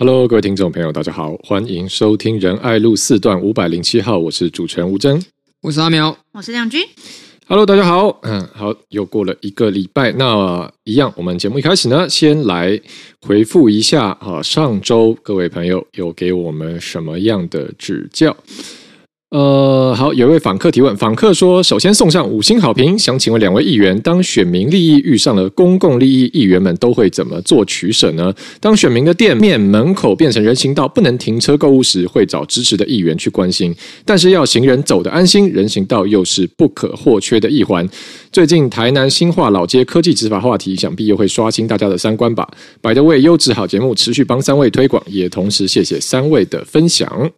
Hello，各位听众朋友，大家好，欢迎收听仁爱路四段五百零七号，我是主持人吴峥，我是阿苗，我是亮君。Hello，大家好，嗯，好，又过了一个礼拜，那一样，我们节目一开始呢，先来回复一下啊，上周各位朋友有给我们什么样的指教？呃，好，有一位访客提问，访客说：“首先送上五星好评，想请问两位议员，当选民利益遇上了公共利益，议员们都会怎么做取舍呢？当选民的店面门口变成人行道，不能停车购物时，会找支持的议员去关心，但是要行人走得安心，人行道又是不可或缺的一环。最近台南新化老街科技执法话题，想必又会刷新大家的三观吧？By the way，优质好节目，持续帮三位推广，也同时谢谢三位的分享。”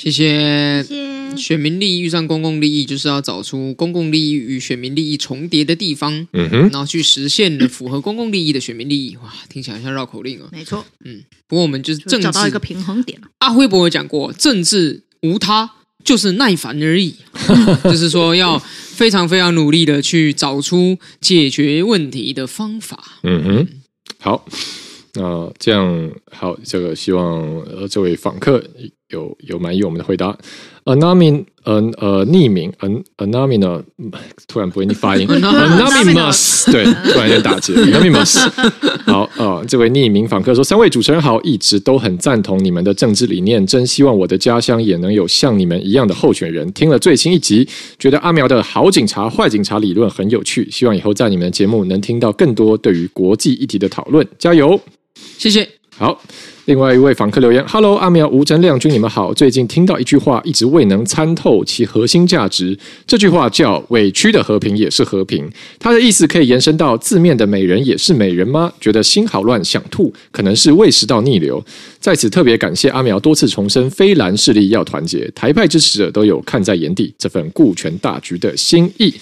谢谢。谢谢。选民利益遇上公共利益，就是要找出公共利益与选民利益重叠的地方，嗯哼，然后去实现符合公共利益的选民利益。哇，听起来像绕口令啊。没错，嗯，不过我们就是政治找到一个平衡点。阿辉伯有讲过，政治无他，就是耐烦而已。就是说，要非常非常努力的去找出解决问题的方法。嗯哼，好。那、呃、这样好，这个希望呃这位访客有有满意我们的回答。Anonym 呃呃匿名 an anonymous 呢，突然不会念发音 anonymous 对，突然间打结 anonymous 好啊、呃，这位匿名访客说：三位主持人好，一直都很赞同你们的政治理念，真希望我的家乡也能有像你们一样的候选人。听了最新一集，觉得阿苗的好警察坏警察理论很有趣，希望以后在你们的节目能听到更多对于国际议题的讨论，加油！谢谢。好，另外一位访客留言：Hello，阿苗、吴真、亮君，你们好。最近听到一句话，一直未能参透其核心价值。这句话叫“委屈的和平也是和平”，它的意思可以延伸到字面的“美人也是美人”吗？觉得心好乱，想吐，可能是胃食道逆流。在此特别感谢阿苗多次重申，非蓝势力要团结，台派支持者都有看在眼底，这份顾全大局的心意。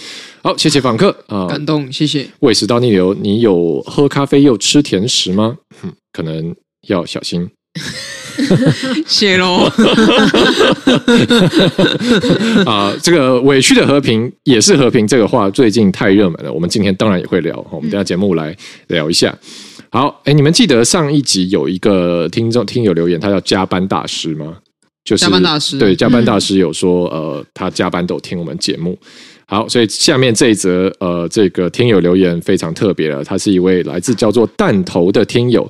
好，谢谢访客啊，感动，谢谢。胃食道逆流，你有喝咖啡又吃甜食吗？嗯，可能。要小心，谢喽。啊，这个委屈的和平也是和平，这个话最近太热门了。我们今天当然也会聊，我们等下节目来聊一下。好，哎，你们记得上一集有一个听众听友留言，他叫加班大师吗？就是加班大师，对，加班大师有说，呃，他加班都听我们节目。好，所以下面这一则，呃，这个听友留言非常特别了，他是一位来自叫做弹头的听友。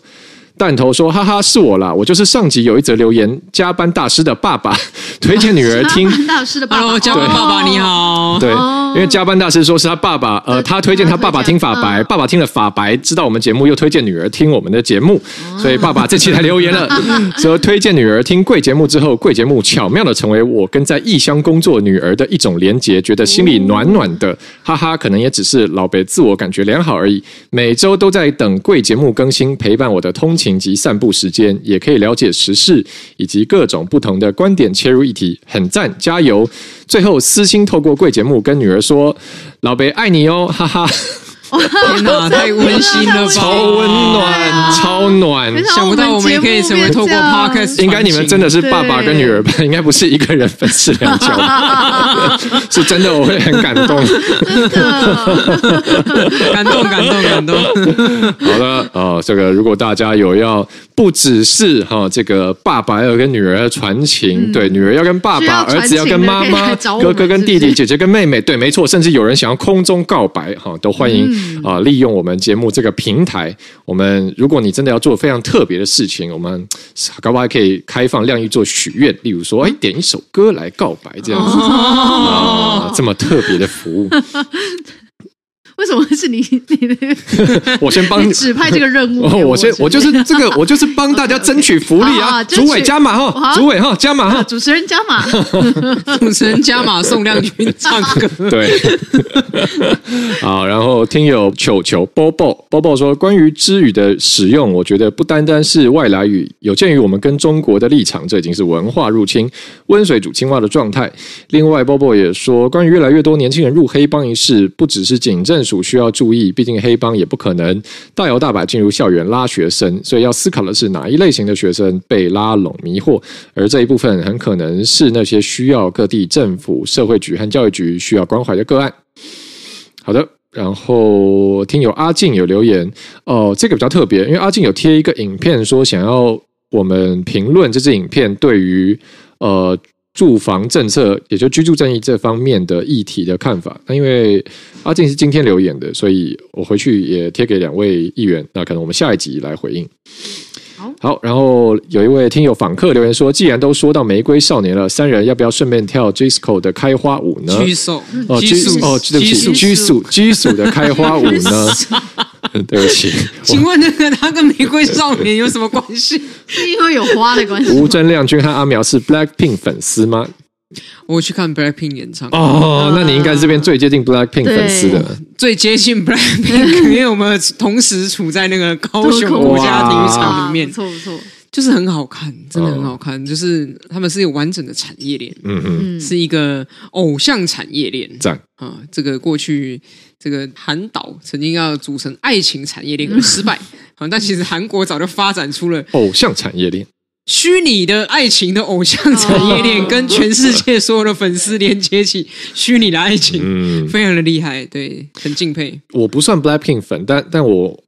弹头说：“哈哈，是我啦，我就是上集有一则留言，加班大师的爸爸 推荐女儿听。”加班大师的爸爸，Hello, 加班爸爸你好。对，因为加班大师说是他爸爸，呃，他推荐他爸爸听法白，爸爸听了法白，知道我们节目，又推荐女儿听我们的节目，所以爸爸这期来留言了，说推荐女儿听贵节目之后，贵节目巧妙的成为我跟在异乡工作女儿的一种连结，觉得心里暖暖的，哈哈，可能也只是老北自我感觉良好而已。每周都在等贵节目更新，陪伴我的通勤。及散步时间，也可以了解时事以及各种不同的观点切入议题，很赞，加油！最后私心透过贵节目跟女儿说：“老北爱你哦，哈哈。” 天哪，太温馨了吧！超温暖，超暖。想不到我们也可以成为透过 Podcast，应该你们真的是爸爸跟女儿吧？应该不是一个人分饰两角，是真的，我会很感动。感动，感动，感动。好了，哦，这个如果大家有要。不只是哈，这个爸爸要跟女儿传情，对，女儿要跟爸爸，儿子要跟妈妈，哥哥跟弟弟，姐姐跟妹妹，对，没错，甚至有人想要空中告白，哈，都欢迎啊，利用我们节目这个平台。我们如果你真的要做非常特别的事情，我们搞不好还可以开放亮一做许愿，例如说，哎，点一首歌来告白这样子啊，这么特别的服务。为什么会是你？你的 我先帮你指派这个任务。我先，我就是这个，我就是帮大家争取福利啊！主委加码哈，主委哈加码哈，主持人加码，主持人加码宋亮君唱歌。对，好，然后听友球球波波波波说，关于知语的使用，我觉得不单单是外来语，有鉴于我们跟中国的立场，这已经是文化入侵、温水煮青蛙的状态。另外，波波也说，关于越来越多年轻人入黑帮一事，不只是警政。主需要注意，毕竟黑帮也不可能大摇大摆进入校园拉学生，所以要思考的是哪一类型的学生被拉拢迷惑，而这一部分很可能是那些需要各地政府、社会局和教育局需要关怀的个案。好的，然后听友阿静有留言哦，这个比较特别，因为阿静有贴一个影片说想要我们评论这支影片对于呃住房政策，也就居住正义这方面的议题的看法。那因为阿静是今天留言的，所以我回去也贴给两位议员。那可能我们下一集来回应。好，然后有一位听友访客留言说：“既然都说到玫瑰少年了，三人要不要顺便跳 Jisco 的开花舞呢？”居宿哦，居宿哦，对不起，居宿居宿的开花舞呢？对不起，请问那个他跟玫瑰少年有什么关系？是因为有花的关系。吴尊亮君和阿苗是 Blackpink 粉丝吗？我去看 Blackpink 演唱哦，那你应该是这边最接近 Blackpink 粉丝的，最接近 Blackpink，因为我们同时处在那个高雄国家体育场里面，不错不错，就是很好看，真的很好看，就是他们是有完整的产业链，嗯嗯，是一个偶像产业链，赞。啊！这个过去这个韩岛曾经要组成爱情产业链而失败，好，但其实韩国早就发展出了偶像产业链。虚拟的爱情的偶像产业链，跟全世界所有的粉丝连接起虚拟的爱情，嗯，非常的厉害，对，很敬佩。我不算 Blackpink 粉，但但我，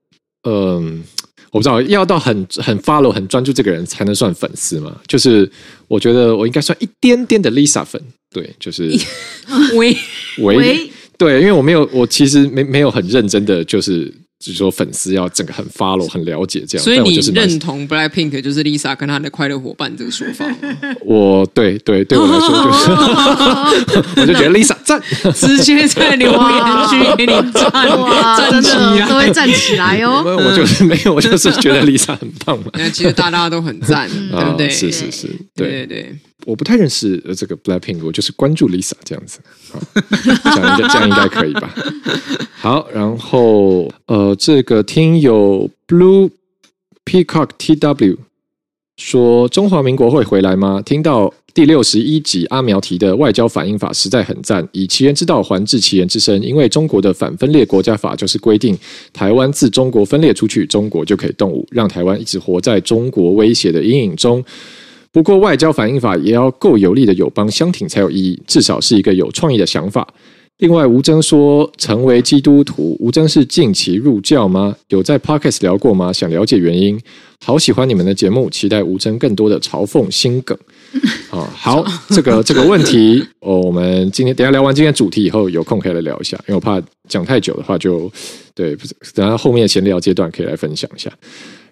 嗯、呃，我不知道要到很很 follow 很专注这个人才能算粉丝嘛？就是我觉得我应该算一点点的 Lisa 粉，对，就是 喂喂，对，因为我没有，我其实没没有很认真的就是。就是说粉丝要整个很 follow 很了解这样，所以你认同 Blackpink 就是 Lisa 跟她的快乐伙伴这个说法？我对对对我来说就是，我就觉得 Lisa 站，直接在留言区给你赞，站起来都会站起来哦。我就是没有，我就是觉得 Lisa 很棒嘛。那其实大家都很赞，对不对？是是是，对对对。我不太认识这个 Blackpink，我就是关注 Lisa 这样子，好，这样应该这样应该可以吧？好，然后呃，这个听友 Blue Peacock TW 说，中华民国会回来吗？听到第六十一集阿苗提的外交反应法实在很赞，以其人之道还治其人之身，因为中国的反分裂国家法就是规定，台湾自中国分裂出去，中国就可以动武，让台湾一直活在中国威胁的阴影中。不过，外交反应法也要够有力的友邦相挺才有意义，至少是一个有创意的想法。另外，吴征说成为基督徒，吴征是近期入教吗？有在 Podcast 聊过吗？想了解原因。好喜欢你们的节目，期待吴征更多的嘲讽心梗。啊，好，这个这个问题，哦，我们今天等下聊完今天主题以后，有空可以来聊一下，因为我怕讲太久的话就，就对，等下后面闲聊阶段可以来分享一下。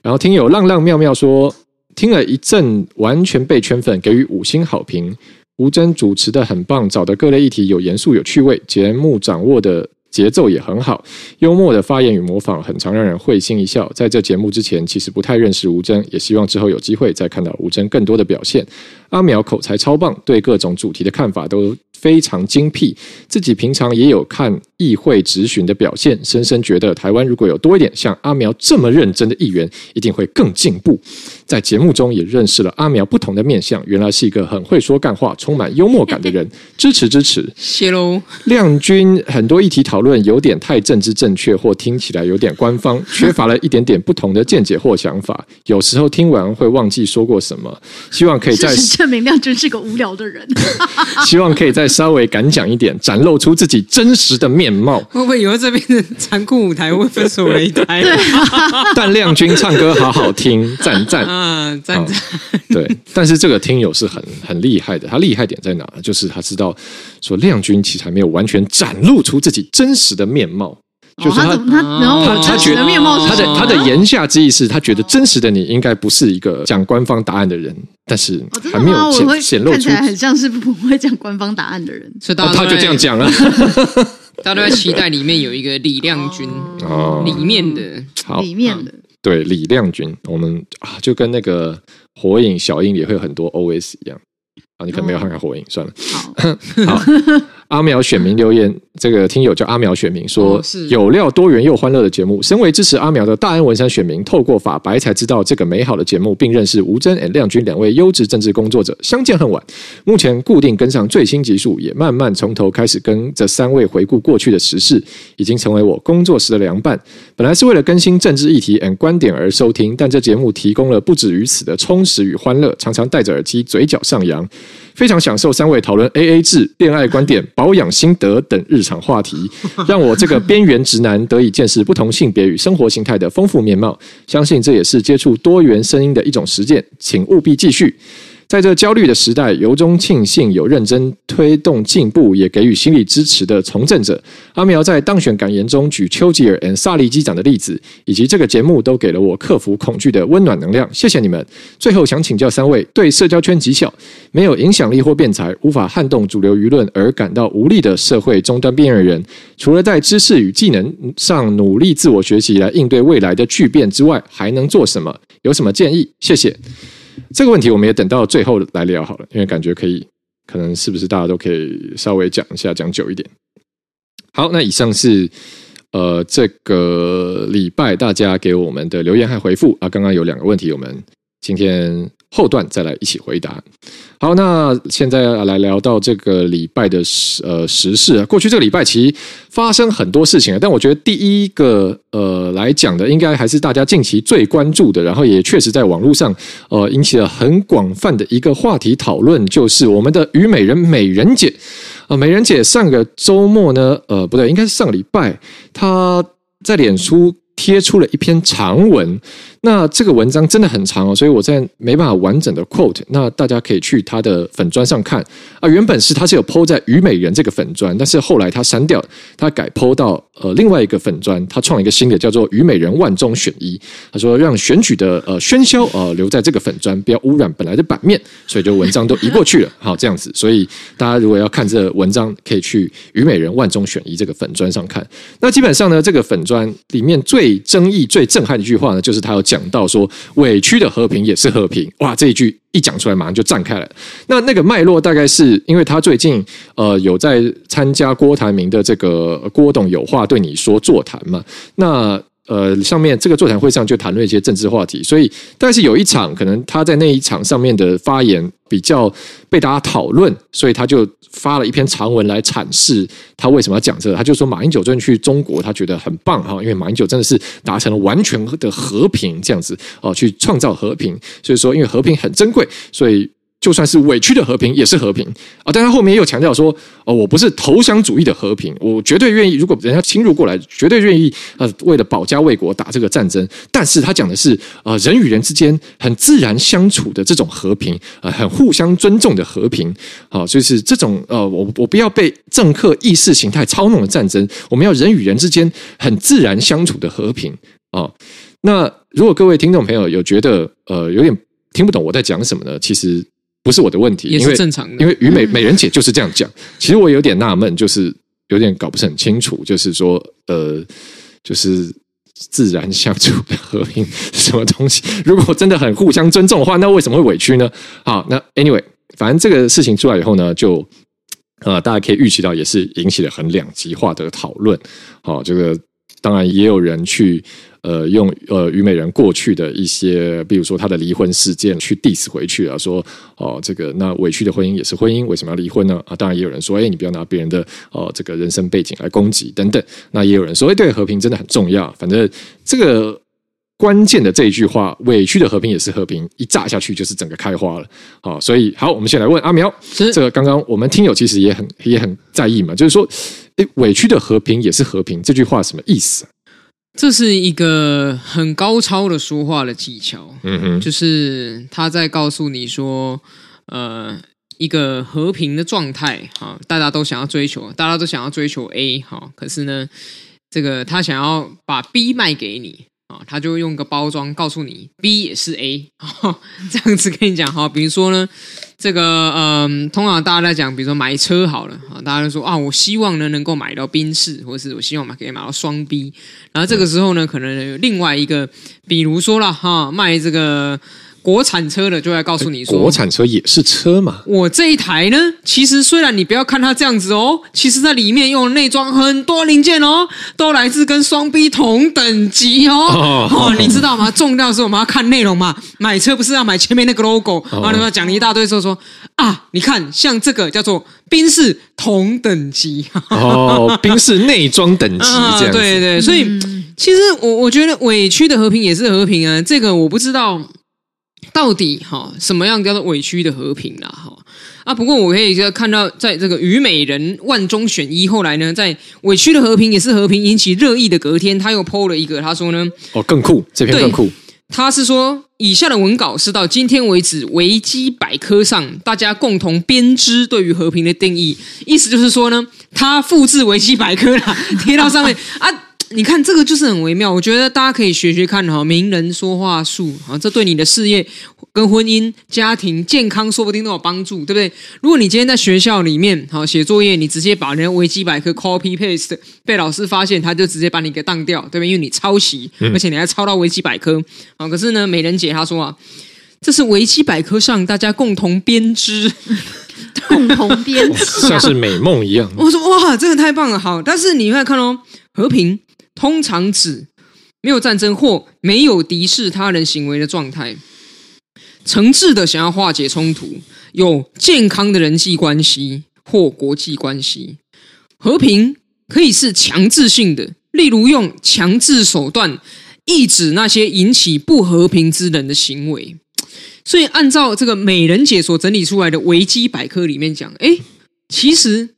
然后听友浪浪妙妙说。听了一阵，完全被圈粉，给予五星好评。吴尊主持的很棒，找的各类议题有严肃有趣味，节目掌握的节奏也很好，幽默的发言与模仿，很常让人会心一笑。在这节目之前，其实不太认识吴尊，也希望之后有机会再看到吴尊更多的表现。阿苗口才超棒，对各种主题的看法都非常精辟，自己平常也有看议会质询的表现，深深觉得台湾如果有多一点像阿苗这么认真的议员，一定会更进步。在节目中也认识了阿苗不同的面相，原来是一个很会说干话、充满幽默感的人，支持支持。谢喽。亮君很多议题讨论有点太政治正确，或听起来有点官方，缺乏了一点点不同的见解或想法，有时候听完会忘记说过什么。希望可以在 证明亮君是个无聊的人。希望可以再。稍微敢讲一点，展露出自己真实的面貌。会不会以为这边的残酷舞台会分手擂台？对，但亮君唱歌好好听，赞赞啊，赞赞。对，但是这个听友是很很厉害的，他厉害点在哪？就是他知道说亮君其实还没有完全展露出自己真实的面貌。就是他，他，然后他觉得面貌，他的他的言下之意是他觉得真实的你应该不是一个讲官方答案的人，但是还没有显显露出，看起来很像是不会讲官方答案的人，所以他就这样讲了。大家都在期待里面有一个李亮君哦，里面的，里面的，对李亮君，我们啊就跟那个火影小樱也会有很多 OS 一样。啊，你可能没有看过火影，算了，好。好阿苗选民留言，这个听友叫阿苗选民说：“有料、多元又欢乐的节目。身为支持阿苗的大安文山选民，透过法白才知道这个美好的节目，并认识吴真、and 亮君两位优质政治工作者。相见恨晚，目前固定跟上最新集数，也慢慢从头开始跟这三位回顾过去的时事，已经成为我工作时的良伴。本来是为了更新政治议题 and 观点而收听，但这节目提供了不止于此的充实与欢乐，常常戴着耳机，嘴角上扬。”非常享受三位讨论 AA 制、恋爱观点、保养心得等日常话题，让我这个边缘直男得以见识不同性别与生活形态的丰富面貌。相信这也是接触多元声音的一种实践，请务必继续。在这焦虑的时代，由衷庆幸有认真推动进步，也给予心理支持的从政者。阿苗在当选感言中举丘吉尔和萨利机长的例子，以及这个节目都给了我克服恐惧的温暖能量。谢谢你们。最后想请教三位，对社交圈极小、没有影响力或辩才、无法撼动主流舆论而感到无力的社会终端边缘人，除了在知识与技能上努力自我学习来应对未来的巨变之外，还能做什么？有什么建议？谢谢。这个问题我们也等到最后来聊好了，因为感觉可以，可能是不是大家都可以稍微讲一下，讲久一点。好，那以上是呃这个礼拜大家给我们的留言和回复啊，刚刚有两个问题，我们今天。后段再来一起回答。好，那现在来聊到这个礼拜的时呃时事啊。过去这个礼拜其实发生很多事情啊，但我觉得第一个呃来讲的，应该还是大家近期最关注的，然后也确实在网络上呃引起了很广泛的一个话题讨论，就是我们的虞美人美人姐啊，美人姐上个周末呢，呃不对，应该是上个礼拜，她在脸书贴出了一篇长文。那这个文章真的很长哦，所以我在没办法完整的 quote。那大家可以去他的粉砖上看啊。原本是他是有 po 在虞美人这个粉砖，但是后来他删掉，他改 po 到呃另外一个粉砖，他创了一个新的叫做虞美人万中选一。他说让选举的呃喧嚣呃留在这个粉砖，不要污染本来的版面，所以就文章都移过去了。好，这样子，所以大家如果要看这个文章，可以去虞美人万中选一这个粉砖上看。那基本上呢，这个粉砖里面最争议、最震撼的一句话呢，就是他有。讲到说委屈的和平也是和平，哇！这一句一讲出来，马上就站开了。那那个脉络大概是因为他最近呃有在参加郭台铭的这个郭董有话对你说座谈嘛，那。呃，上面这个座谈会上就谈论一些政治话题，所以但是有一场可能他在那一场上面的发言比较被大家讨论，所以他就发了一篇长文来阐释他为什么要讲这个。他就说马英九最近去中国，他觉得很棒哈，因为马英九真的是达成了完全的和平这样子哦，去创造和平。所以说，因为和平很珍贵，所以。就算是委屈的和平也是和平啊！但他后面又强调说：“哦，我不是投降主义的和平，我绝对愿意。如果人家侵入过来，绝对愿意呃，为了保家卫国打这个战争。但是他讲的是呃，人与人之间很自然相处的这种和平，呃，很互相尊重的和平。好，就是这种呃，我我不要被政客意识形态操弄的战争，我们要人与人之间很自然相处的和平啊。那如果各位听众朋友有觉得呃有点听不懂我在讲什么呢？其实。不是我的问题，也是正常的。因为虞美美人姐就是这样讲。其实我有点纳闷，就是有点搞不是很清楚，就是说，呃，就是自然相处的和平什么东西？如果真的很互相尊重的话，那为什么会委屈呢？好，那 anyway，反正这个事情出来以后呢，就呃，大家可以预期到，也是引起了很两极化的讨论。好，这个当然也有人去。呃，用呃虞美人过去的一些，比如说她的离婚事件去 diss 回去啊，说哦，这个那委屈的婚姻也是婚姻，为什么要离婚呢？啊，当然也有人说，哎，你不要拿别人的哦这个人生背景来攻击等等。那也有人说，哎，对，和平真的很重要。反正这个关键的这一句话，委屈的和平也是和平，一炸下去就是整个开花了。好，所以好，我们先来问阿苗，这个刚刚我们听友其实也很也很在意嘛，就是说，哎，委屈的和平也是和平，这句话什么意思？这是一个很高超的说话的技巧，嗯哼，就是他在告诉你说，呃，一个和平的状态，哈，大家都想要追求，大家都想要追求 A，哈，可是呢，这个他想要把 B 卖给你，啊，他就用个包装告诉你 B 也是 A，这样子跟你讲，哈，比如说呢。这个嗯，通常大家在讲，比如说买车好了啊，大家都说啊，我希望呢能够买到宾士，或是我希望买可以买到双 B，然后这个时候呢，可能有另外一个，比如说了哈，卖这个。国产车的就来告诉你说，国产车也是车嘛。我这一台呢，其实虽然你不要看它这样子哦，其实在里面用内装很多零件哦，都来自跟双 B 同等级哦。哦，哦，你知道吗？重要是我们要看内容嘛。买车不是要买前面那个 logo，然后你们讲了一大堆之后说啊，你看像这个叫做宾士同等级。哦，宾士内装等级 这样对对，所以其实我我觉得委屈的和平也是和平啊，这个我不知道。到底哈什么样叫做委屈的和平啦？哈，啊。不过我可以看到，在这个虞美人万中选一，后来呢，在委屈的和平也是和平引起热议的隔天，他又 PO 了一个，他说呢，哦，更酷，这篇更酷。他是说，以下的文稿是到今天为止维基百科上大家共同编织对于和平的定义，意思就是说呢，他复制维基百科啦，贴到上面啊。你看这个就是很微妙，我觉得大家可以学学看哈，名人说话术啊，这对你的事业、跟婚姻、家庭、健康说不定都有帮助，对不对？如果你今天在学校里面好写作业，你直接把人家维基百科 copy paste，被老师发现，他就直接把你给当掉，对不对？因为你抄袭，而且你还抄到维基百科啊。可是呢，美人姐她说啊，这是维基百科上大家共同编织，共同编织，像是美梦一样。我说哇，真的太棒了，好，但是你会看哦，和平。通常指没有战争或没有敌视他人行为的状态，诚挚的想要化解冲突，有健康的人际关系或国际关系。和平可以是强制性的，例如用强制手段抑制那些引起不和平之人的行为。所以，按照这个美人姐所整理出来的维基百科里面讲，哎，其实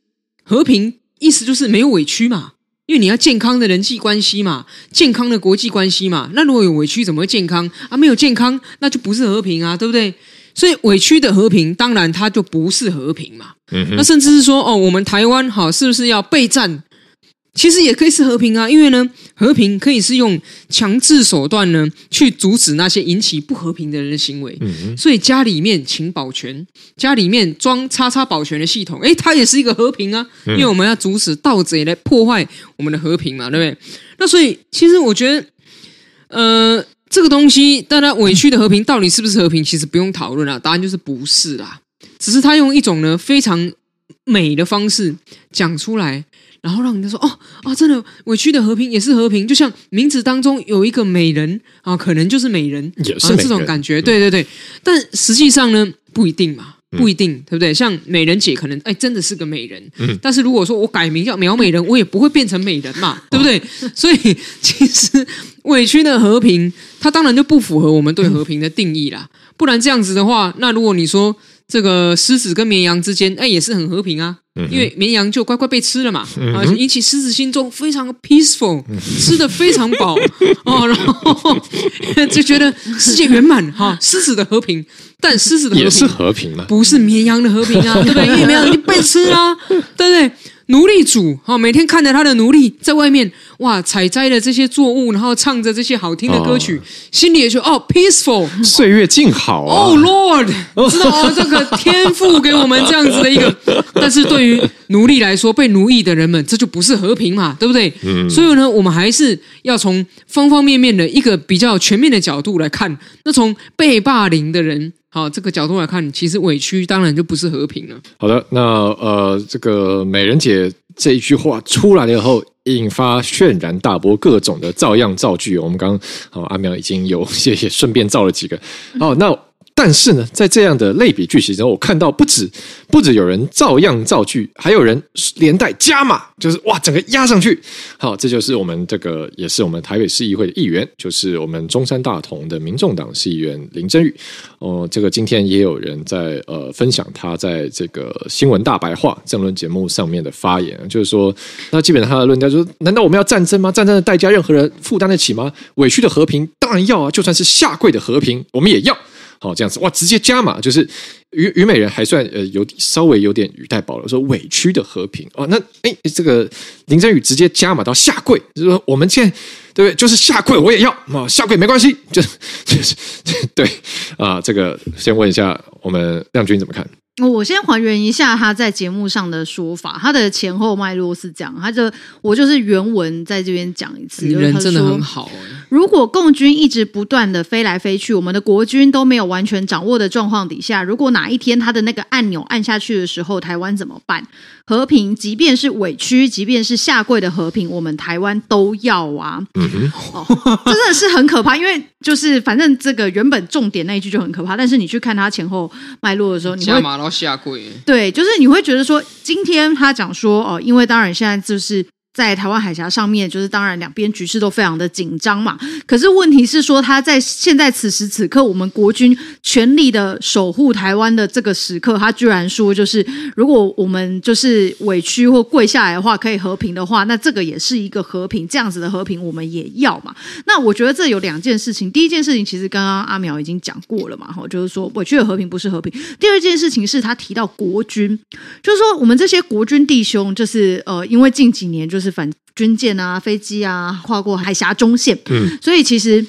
和平意思就是没有委屈嘛。因为你要健康的人际关系嘛，健康的国际关系嘛，那如果有委屈，怎么会健康啊？没有健康，那就不是和平啊，对不对？所以委屈的和平，当然它就不是和平嘛。嗯哼，那甚至是说，哦，我们台湾好，是不是要备战？其实也可以是和平啊，因为呢，和平可以是用强制手段呢，去阻止那些引起不和平的人的行为。嗯，所以家里面请保全，家里面装叉叉保全的系统，诶，它也是一个和平啊，因为我们要阻止盗贼来破坏我们的和平嘛，对不对？那所以其实我觉得，呃，这个东西，大家委屈的和平到底是不是和平，其实不用讨论啊，答案就是不是啦，只是他用一种呢非常美的方式讲出来。然后让人家说哦啊，真的委屈的和平也是和平，就像名字当中有一个美人啊，可能就是美人，也是这种感觉。对对对，但实际上呢，不一定嘛，不一定，对不对？像美人姐可能哎，真的是个美人，但是如果说我改名叫苗美人，我也不会变成美人嘛，对不对？所以其实委屈的和平，它当然就不符合我们对和平的定义啦。不然这样子的话，那如果你说。这个狮子跟绵羊之间，哎，也是很和平啊，因为绵羊就乖乖被吃了嘛，啊，引起狮子心中非常的 peaceful，吃的非常饱 哦，然后 就觉得世界圆满哈，狮子的和平，但狮子的和平也是和平嘛，不是绵羊的和平啊，对不对？因为绵羊已经被吃了，对不对？奴隶主哈，每天看着他的奴隶在外面哇采摘了这些作物，然后唱着这些好听的歌曲，哦、心里也就哦，peaceful，岁月静好啊。哦，Lord，知道哦，这个天赋给我们这样子的一个，但是对于奴隶来说，被奴役的人们，这就不是和平嘛，对不对？嗯。所以呢，我们还是要从方方面面的一个比较全面的角度来看。那从被霸凌的人。好，这个角度来看，其实委屈当然就不是和平了。好的，那呃，这个美人姐这一句话出来了以后，引发轩然大波，各种的照样造句。我们刚刚好，阿苗已经有谢谢，顺便造了几个。好，那。但是呢，在这样的类比句型中，我看到不止不止有人照样造句，还有人连带加码，就是哇，整个压上去。好，这就是我们这个也是我们台北市议会的议员，就是我们中山大同的民众党市议员林真宇。哦、这个今天也有人在呃分享他在这个新闻大白话政论节目上面的发言，就是说，那基本上他的论调就是：难道我们要战争吗？战争的代价任何人负担得起吗？委屈的和平当然要啊，就算是下跪的和平，我们也要。好，这样子哇，直接加码，就是虞虞美人还算呃有稍微有点语带保留，说委屈的和平哦，那哎这个林振宇直接加码到下跪，就是说我们现在对不对？就是下跪我也要啊，下跪没关系，就就是 对啊，这个先问一下我们亮君怎么看？我先还原一下他在节目上的说法，他的前后脉络是这样，他就我就是原文在这边讲一次。人真的很好。如果共军一直不断的飞来飞去，我们的国军都没有完全掌握的状况底下，如果哪一天他的那个按钮按下去的时候，台湾怎么办？和平，即便是委屈，即便是下跪的和平，我们台湾都要啊！嗯哼，哦，真的是很可怕，因为就是反正这个原本重点那一句就很可怕，但是你去看他前后脉络的时候，你会下跪。对，就是你会觉得说，今天他讲说哦，因为当然现在就是在台湾海峡上面，就是当然两边局势都非常的紧张嘛。可是问题是说，他在现在此时此刻，我们国军全力的守护台湾的这个时刻，他居然说，就是如果我们就是委屈或跪下来的话，可以和平的话，那这个也是一个和平，这样子的和平我们也要嘛。那我觉得这有两件事情，第一件事情其实刚刚阿苗已经讲过了嘛，哈，就是说委屈的和平不是和平。第二件事情是他提到国军，就是说我们这些国军弟兄，就是呃，因为近几年就。是反军舰啊，飞机啊，跨过海峡中线。嗯，所以其实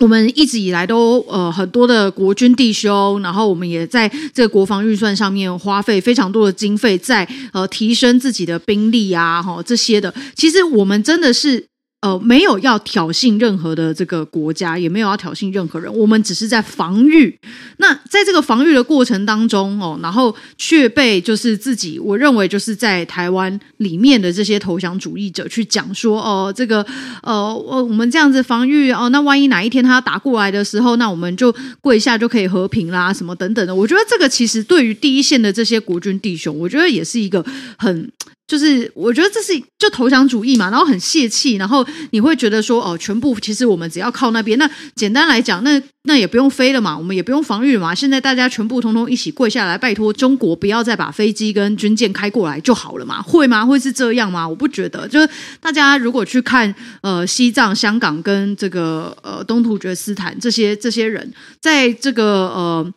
我们一直以来都呃很多的国军弟兄，然后我们也在这个国防预算上面花费非常多的经费，在呃提升自己的兵力啊，哈这些的。其实我们真的是。呃，没有要挑衅任何的这个国家，也没有要挑衅任何人，我们只是在防御。那在这个防御的过程当中哦，然后却被就是自己，我认为就是在台湾里面的这些投降主义者去讲说哦，这个呃，我我们这样子防御哦，那万一哪一天他要打过来的时候，那我们就跪下就可以和平啦，什么等等的。我觉得这个其实对于第一线的这些国军弟兄，我觉得也是一个很。就是我觉得这是就投降主义嘛，然后很泄气，然后你会觉得说哦，全部其实我们只要靠那边，那简单来讲，那那也不用飞了嘛，我们也不用防御嘛，现在大家全部通通一起跪下来，拜托中国不要再把飞机跟军舰开过来就好了嘛，会吗？会是这样吗？我不觉得，就是大家如果去看呃西藏、香港跟这个呃东突厥斯坦这些这些人，在这个呃。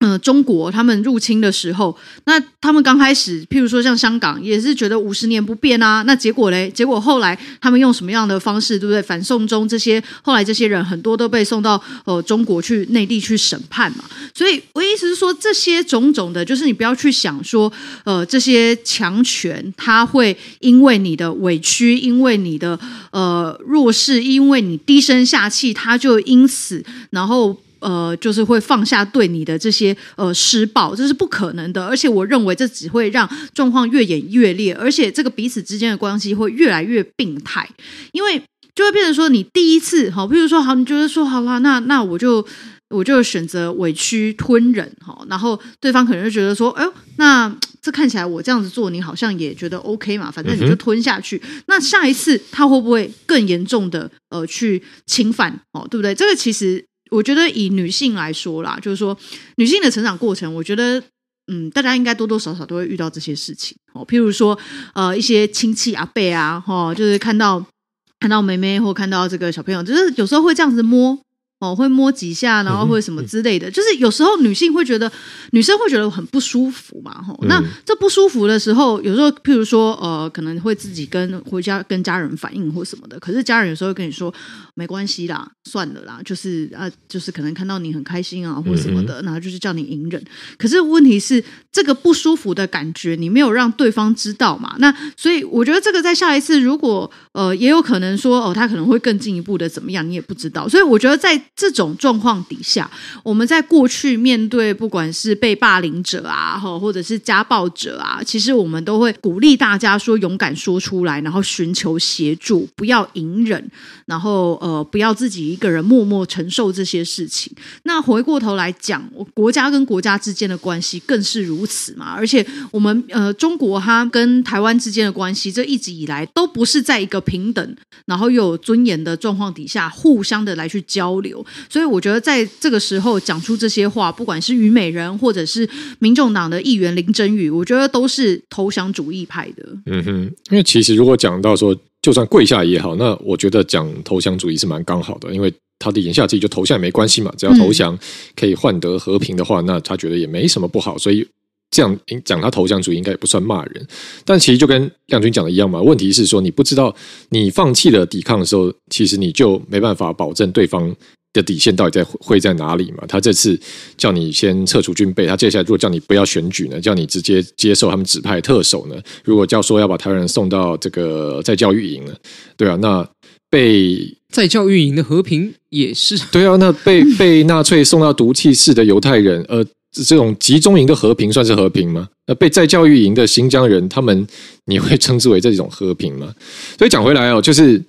嗯、呃，中国他们入侵的时候，那他们刚开始，譬如说像香港，也是觉得五十年不变啊。那结果嘞？结果后来他们用什么样的方式，对不对？反送中这些，后来这些人很多都被送到呃中国去内地去审判嘛。所以我意思是说，这些种种的，就是你不要去想说，呃，这些强权他会因为你的委屈，因为你的呃弱势，因为你低声下气，他就因此然后。呃，就是会放下对你的这些呃施暴，这是不可能的。而且我认为这只会让状况越演越烈，而且这个彼此之间的关系会越来越病态，因为就会变成说，你第一次好，譬如说好，你觉得说好啦，那那我就我就选择委屈吞忍哈，然后对方可能就觉得说，哎呦，那这看起来我这样子做，你好像也觉得 OK 嘛，反正你就吞下去。嗯、那下一次他会不会更严重的呃去侵犯哦，对不对？这个其实。我觉得以女性来说啦，就是说女性的成长过程，我觉得嗯，大家应该多多少少都会遇到这些事情哦。譬如说，呃，一些亲戚阿伯啊，哈、哦，就是看到看到妹妹或看到这个小朋友，就是有时候会这样子摸。哦，会摸几下，然后或者什么之类的，嗯嗯、就是有时候女性会觉得，女生会觉得很不舒服嘛，吼、嗯。那这不舒服的时候，有时候譬如说，呃，可能会自己跟回家跟家人反映或什么的。可是家人有时候会跟你说，没关系啦，算了啦，就是啊，就是可能看到你很开心啊，或什么的，然后就是叫你隐忍。可是问题是，这个不舒服的感觉，你没有让对方知道嘛？那所以我觉得这个在下一次，如果呃，也有可能说，哦，他可能会更进一步的怎么样，你也不知道。所以我觉得在这种状况底下，我们在过去面对不管是被霸凌者啊，或者是家暴者啊，其实我们都会鼓励大家说勇敢说出来，然后寻求协助，不要隐忍，然后呃不要自己一个人默默承受这些事情。那回过头来讲，国家跟国家之间的关系更是如此嘛。而且我们呃中国它跟台湾之间的关系，这一直以来都不是在一个平等，然后又有尊严的状况底下，互相的来去交流，所以。我觉得在这个时候讲出这些话，不管是虞美人或者是民众党的议员林珍羽，我觉得都是投降主义派的。嗯哼，因为其实如果讲到说，就算跪下也好，那我觉得讲投降主义是蛮刚好的，因为他的言下之意就投降也没关系嘛，只要投降可以换得和平的话，那他觉得也没什么不好，所以这样讲他投降主义应该也不算骂人。但其实就跟亮君讲的一样嘛，问题是说你不知道你放弃了抵抗的时候，其实你就没办法保证对方。的底线到底在会在哪里嘛？他这次叫你先撤除军备，他接下来如果叫你不要选举呢？叫你直接接受他们指派特首呢？如果叫说要把台湾人送到这个在教育营呢？对啊，那被在教育营的和平也是 对啊，那被 被纳粹送到毒气室的犹太人，呃，这种集中营的和平算是和平吗？那被在教育营的新疆人，他们你会称之为这种和平吗？所以讲回来哦，就是。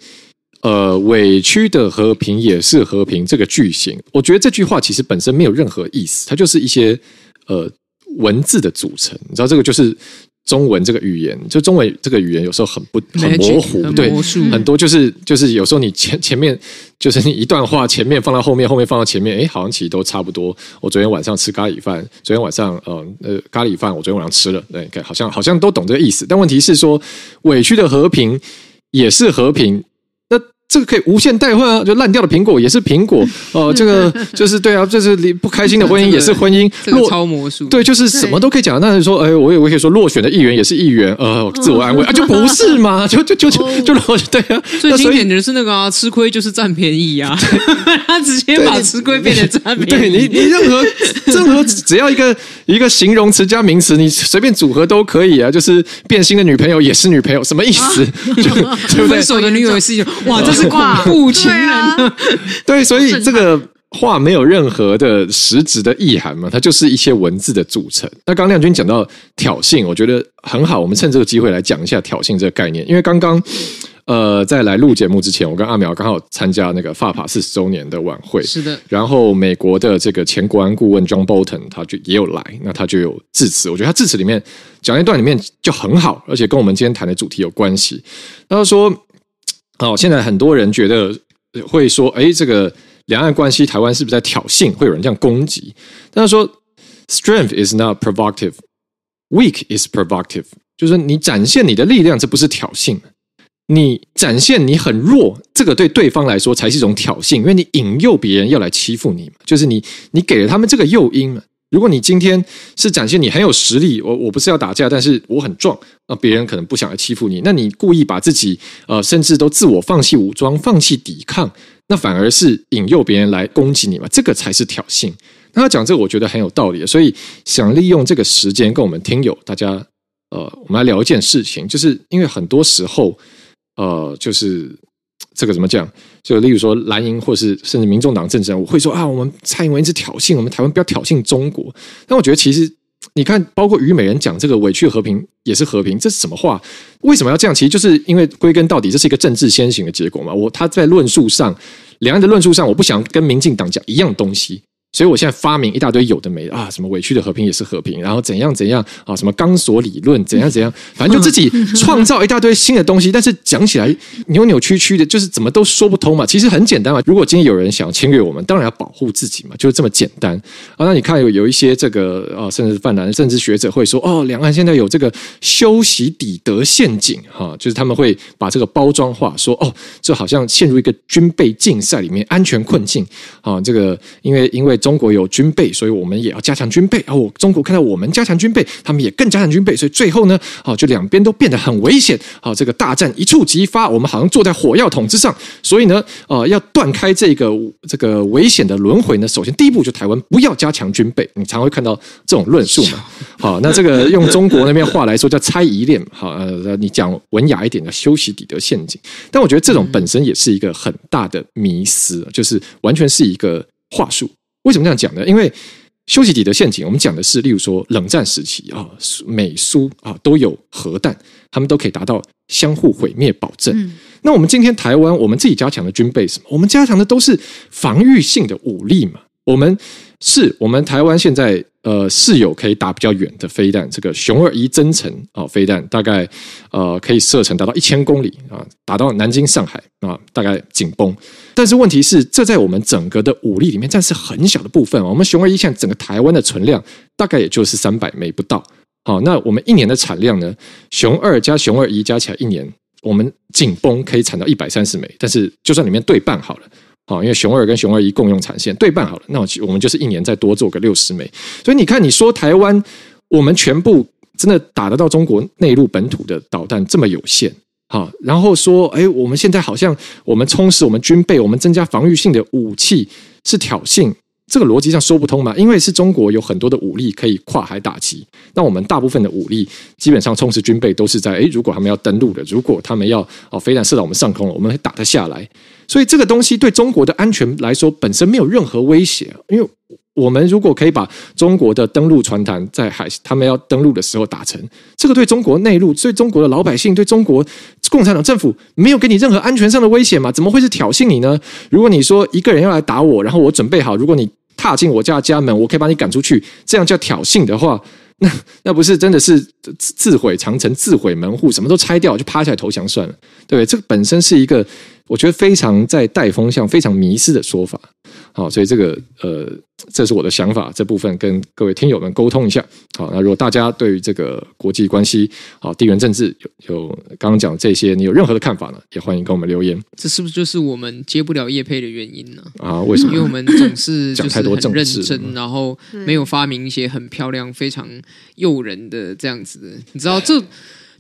呃，委屈的和平也是和平。这个句型，我觉得这句话其实本身没有任何意思，它就是一些呃文字的组成。你知道，这个就是中文这个语言，就中文这个语言有时候很不很模糊，对，很多就是就是有时候你前前面就是你一段话前面放到后面，后面放到前面，哎，好像其实都差不多。我昨天晚上吃咖喱饭，昨天晚上呃呃咖喱饭，我昨天晚上吃了，对，好像好像都懂这个意思。但问题是说，委屈的和平也是和平。这个可以无限代换啊！就烂掉的苹果也是苹果哦、呃，这个就是对啊，就是你不开心的婚姻也是婚姻。这个超魔术，对，就是什么都可以讲。但是说，哎，我也我可以说落选的议员也是议员，呃，自我安慰啊，就不是嘛？就就就就就落选，对啊。最经典的是那个啊，吃亏就是占便宜啊，他直接把吃亏变成占便宜。对你，你任何任何只要一个一个形容词加名词，你随便组合都可以啊。就是变心的女朋友也是女朋友，什么意思？就对不对？分手的女友也是哇，这是。是恐怖情人，对，所以这个话没有任何的实质的意涵嘛，它就是一些文字的组成。那刚亮君讲到挑衅，我觉得很好，我们趁这个机会来讲一下挑衅这个概念。因为刚刚呃，在来录节目之前，我跟阿苗刚好参加那个法法四十周年的晚会，是的。然后美国的这个前国安顾问 John Bolton 他就也有来，那他就有致辞。我觉得他致辞里面讲一段里面就很好，而且跟我们今天谈的主题有关系。他说。哦，现在很多人觉得会说，哎，这个两岸关系，台湾是不是在挑衅？会有人这样攻击。但是说，strength is not provocative，weak is provocative，就是你展现你的力量，这不是挑衅；你展现你很弱，这个对对方来说才是一种挑衅，因为你引诱别人要来欺负你嘛，就是你你给了他们这个诱因嘛。如果你今天是展现你很有实力，我我不是要打架，但是我很壮，那别人可能不想来欺负你，那你故意把自己呃，甚至都自我放弃武装、放弃抵抗，那反而是引诱别人来攻击你嘛，这个才是挑衅。那他讲这个，我觉得很有道理，所以想利用这个时间跟我们听友大家呃，我们来聊一件事情，就是因为很多时候呃，就是。这个怎么讲？就例如说蓝营，或是甚至民众党政治人物，我会说啊，我们蔡英文一直挑衅，我们台湾不要挑衅中国。但我觉得其实你看，包括虞美人讲这个委屈和平也是和平，这是什么话？为什么要这样？其实就是因为归根到底，这是一个政治先行的结果嘛。我他在论述上，两岸的论述上，我不想跟民进党讲一样东西。所以我现在发明一大堆有的没的啊，什么委屈的和平也是和平，然后怎样怎样啊，什么钢索理论怎样怎样，反正就自己创造一大堆新的东西，但是讲起来扭扭曲曲的，就是怎么都说不通嘛。其实很简单嘛，如果今天有人想侵略我们，当然要保护自己嘛，就是这么简单啊。那你看有有一些这个啊，甚至泛蓝甚至学者会说，哦，两岸现在有这个修昔底德陷阱哈，就是他们会把这个包装化，说哦，这好像陷入一个军备竞赛里面，安全困境啊。这个因为因为。中国有军备，所以我们也要加强军备。然后中国看到我们加强军备，他们也更加强军备。所以最后呢，好，就两边都变得很危险。好，这个大战一触即发，我们好像坐在火药桶之上。所以呢，呃，要断开这个这个危险的轮回呢，首先第一步就台湾不要加强军备。你常会看到这种论述嘛。好，那这个 用中国那边话来说叫猜疑链。好，呃，你讲文雅一点的修昔底德陷阱。但我觉得这种本身也是一个很大的迷思，就是完全是一个话术。为什么这样讲呢？因为修昔底德陷阱，我们讲的是，例如说冷战时期啊，美苏啊都有核弹，他们都可以达到相互毁灭保证。嗯、那我们今天台湾，我们自己加强的军备什么？我们加强的都是防御性的武力嘛。我们是我们台湾现在。呃，是有可以打比较远的飞弹，这个熊二一增程啊，飞弹大概呃可以射程达到一千公里啊，打到南京、上海啊，大概紧绷。但是问题是，这在我们整个的武力里面，占是很小的部分啊。我们熊二一现在整个台湾的存量大概也就是三百枚不到。好，那我们一年的产量呢？熊二加熊二一加起来一年，我们紧绷可以产到一百三十枚。但是就算里面对半好了。好，因为熊二跟熊二一共用产线对半好了，那我我们就是一年再多做个六十枚。所以你看，你说台湾我们全部真的打得到中国内陆本土的导弹这么有限，好，然后说，哎，我们现在好像我们充实我们军备，我们增加防御性的武器是挑衅。这个逻辑上说不通嘛？因为是中国有很多的武力可以跨海打击，那我们大部分的武力基本上充实军备都是在诶，如果他们要登陆的，如果他们要哦飞弹射到我们上空了，我们会打得下来。所以这个东西对中国的安全来说本身没有任何威胁，因为我们如果可以把中国的登陆船团在海他们要登陆的时候打沉，这个对中国内陆、对中国的老百姓、对中国共产党政府没有给你任何安全上的威胁嘛？怎么会是挑衅你呢？如果你说一个人要来打我，然后我准备好，如果你踏进我家家门，我可以把你赶出去，这样叫挑衅的话，那那不是真的是自毁长城、自毁门户，什么都拆掉就趴下来投降算了？对，这个本身是一个我觉得非常在带风向、非常迷失的说法。好，所以这个呃，这是我的想法，这部分跟各位听友们沟通一下。好，那如果大家对于这个国际关系、好地缘政治有有刚刚讲这些，你有任何的看法呢？也欢迎跟我们留言。这是不是就是我们接不了叶配的原因呢？啊，为什么？因为我们总是 讲太多政治，认真，然后没有发明一些很漂亮、非常诱人的这样子的。你知道这？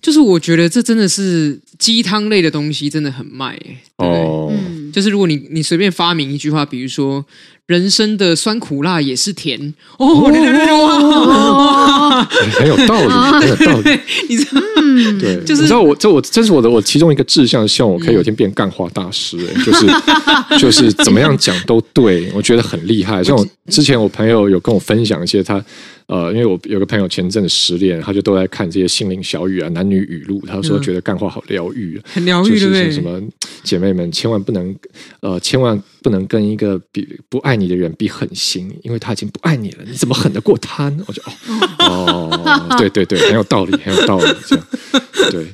就是我觉得这真的是鸡汤类的东西，真的很卖哎。哦，就是如果你你随便发明一句话，比如说人生的酸苦辣也是甜哦，对对对，哇，很有道理，很有道理。你知道，对，就是你知道我这我这是我的我其中一个志向，希望我可以有一天变干话大师哎，就是就是怎么样讲都对，我觉得很厉害。像我之前我朋友有跟我分享一些他。呃，因为我有个朋友前阵子失恋，他就都在看这些心灵小语啊、男女语录，他说觉得干话好疗愈，很疗愈，就是什么姐妹们千万不能，呃，千万不能跟一个比不爱你的人比狠心，因为他已经不爱你了，你怎么狠得过他呢？我就哦哦，对对对，很有道理，很有道理，这样对。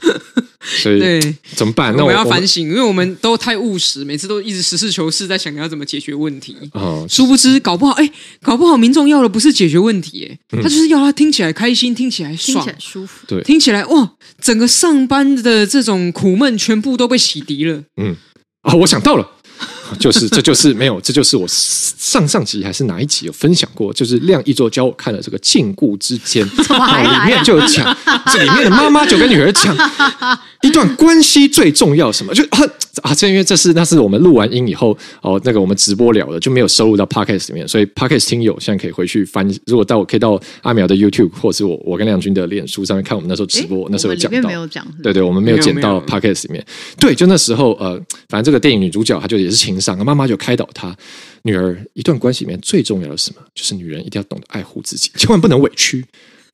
所以对怎么办？那我，我们要反省，因为我们都太务实，每次都一直实事求是，在想要怎么解决问题。哦，殊不知搞不好，哎，搞不好民众要的不是解决问题，哎，他就是要他听起来开心，听起来爽，听起来舒服，对，听起来哇，整个上班的这种苦闷全部都被洗涤了。嗯，啊，我想到了。就是，这就是没有，这就是我上上集还是哪一集有分享过，就是亮一周教我看了这个《禁锢之间》，里面就有讲，这里面的妈妈就跟女儿讲，一段关系最重要什么，就啊啊，这因为这是那是我们录完音以后哦，那个我们直播聊的就没有收录到 Podcast 里面，所以 Podcast 听友现在可以回去翻，如果到我可以到阿苗的 YouTube 或者是我我跟亮君的脸书上面看我们那时候直播，那时候有讲到，没有讲，对对，我们没有剪到 Podcast 里面，对，就那时候呃，反正这个电影女主角她就也是情。妈妈就开导她女儿：一段关系里面最重要的是什么？就是女人一定要懂得爱护自己，千万不能委屈。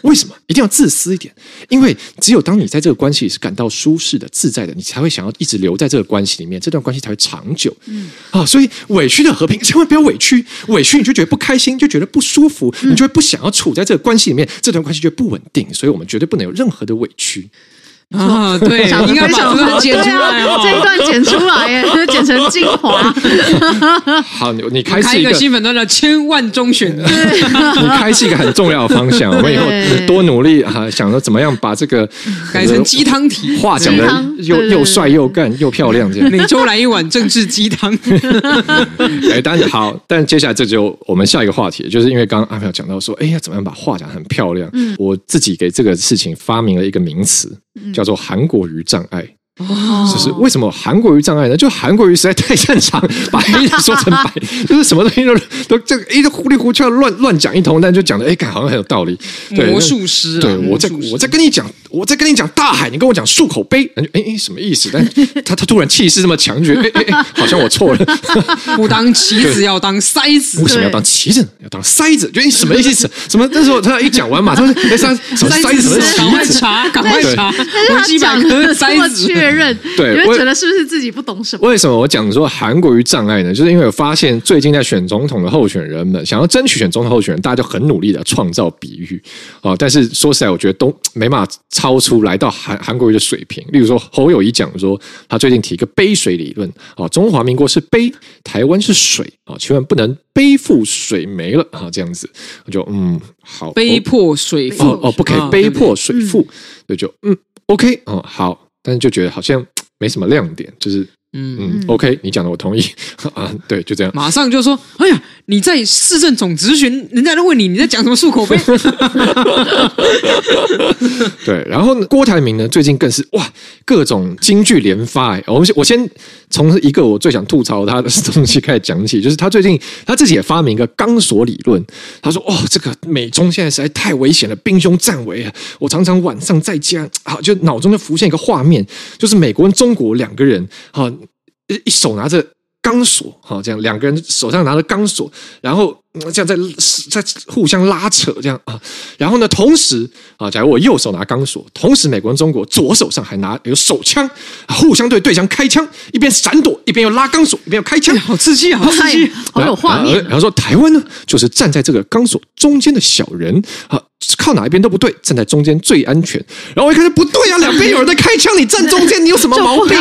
为什么？一定要自私一点？因为只有当你在这个关系里是感到舒适的、自在的，你才会想要一直留在这个关系里面，这段关系才会长久。嗯啊，所以委屈的和平，千万不要委屈。委屈你就觉得不开心，就觉得不舒服，你就会不想要处在这个关系里面，这段关系就不稳定。所以我们绝对不能有任何的委屈。啊，对，应该把这个剪出来，这一段剪出来，耶，剪成精华。好，你你开启一个新粉段的千万中选，你开启一个很重要的方向。我们以后多努力哈，想着怎么样把这个改成鸡汤体，话讲的又又帅又干又漂亮，这样每周来一碗政治鸡汤。哎，但好，但接下来这就我们下一个话题，就是因为刚刚阿苗讲到说，哎呀，怎么样把话讲得很漂亮？我自己给这个事情发明了一个名词。叫做韩国瑜障碍。哦，就是为什么韩国瑜障碍呢？就韩国瑜实在太擅长把黑的说成白，就是什么东西都都这个一个糊里糊涂乱乱讲一通，但就讲的哎，感好像很有道理。魔术师，对我在我在跟你讲，我在跟你讲大海，你跟我讲漱口杯，哎哎什么意思？但他他突然气势这么强，觉得哎哎哎，好像我错了。不当棋子要当筛子，为什么要当棋子？要当筛子？觉得什么意思？什么？那时候他一讲完嘛，他说哎筛什么筛子？赶快查，赶快查，维基百科筛子。确认，对，你会觉得是不是自己不懂什么？为什么我讲说韩国瑜障碍呢？就是因为我发现最近在选总统的候选人们想要争取选总统候选人，大家就很努力的创造比喻啊。但是说实在，我觉得都没办法超出来到韩韩国瑜的水平。例如说侯友谊讲说，他最近提一个杯水理论啊，中华民国是杯，台湾是水啊，千万不能背负水没了啊，这样子我就嗯好，杯破水富哦，哦，不可以杯破水富，那、嗯、就嗯 OK 嗯好。但是就觉得好像没什么亮点，就是嗯嗯，OK，你讲的我同意 啊，对，就这样。马上就说，哎呀，你在市政总咨询，人家都问你你在讲什么漱口杯？对，然后郭台铭呢，最近更是哇，各种金句连发。哎，我们我先。从一个我最想吐槽他的东西开始讲起，就是他最近他自己也发明一个钢索理论。他说：“哦，这个美中现在实在太危险了，兵凶战危啊！我常常晚上在家，啊，就脑中就浮现一个画面，就是美国跟中国两个人，啊，一手拿着钢索，哈，这样两个人手上拿着钢索，然后。”这样在在互相拉扯，这样啊，然后呢，同时啊，假如我右手拿钢索，同时美国跟中国左手上还拿有手枪，互相对对枪开枪，一边闪躲，一边又拉钢索，一边又开枪，好刺激啊，好刺激，好有画面。然后说台湾呢，就是站在这个钢索中间的小人啊。靠哪一边都不对，站在中间最安全。然后我一看就不对啊，两边有人在开枪，你站中间，你有什么毛病？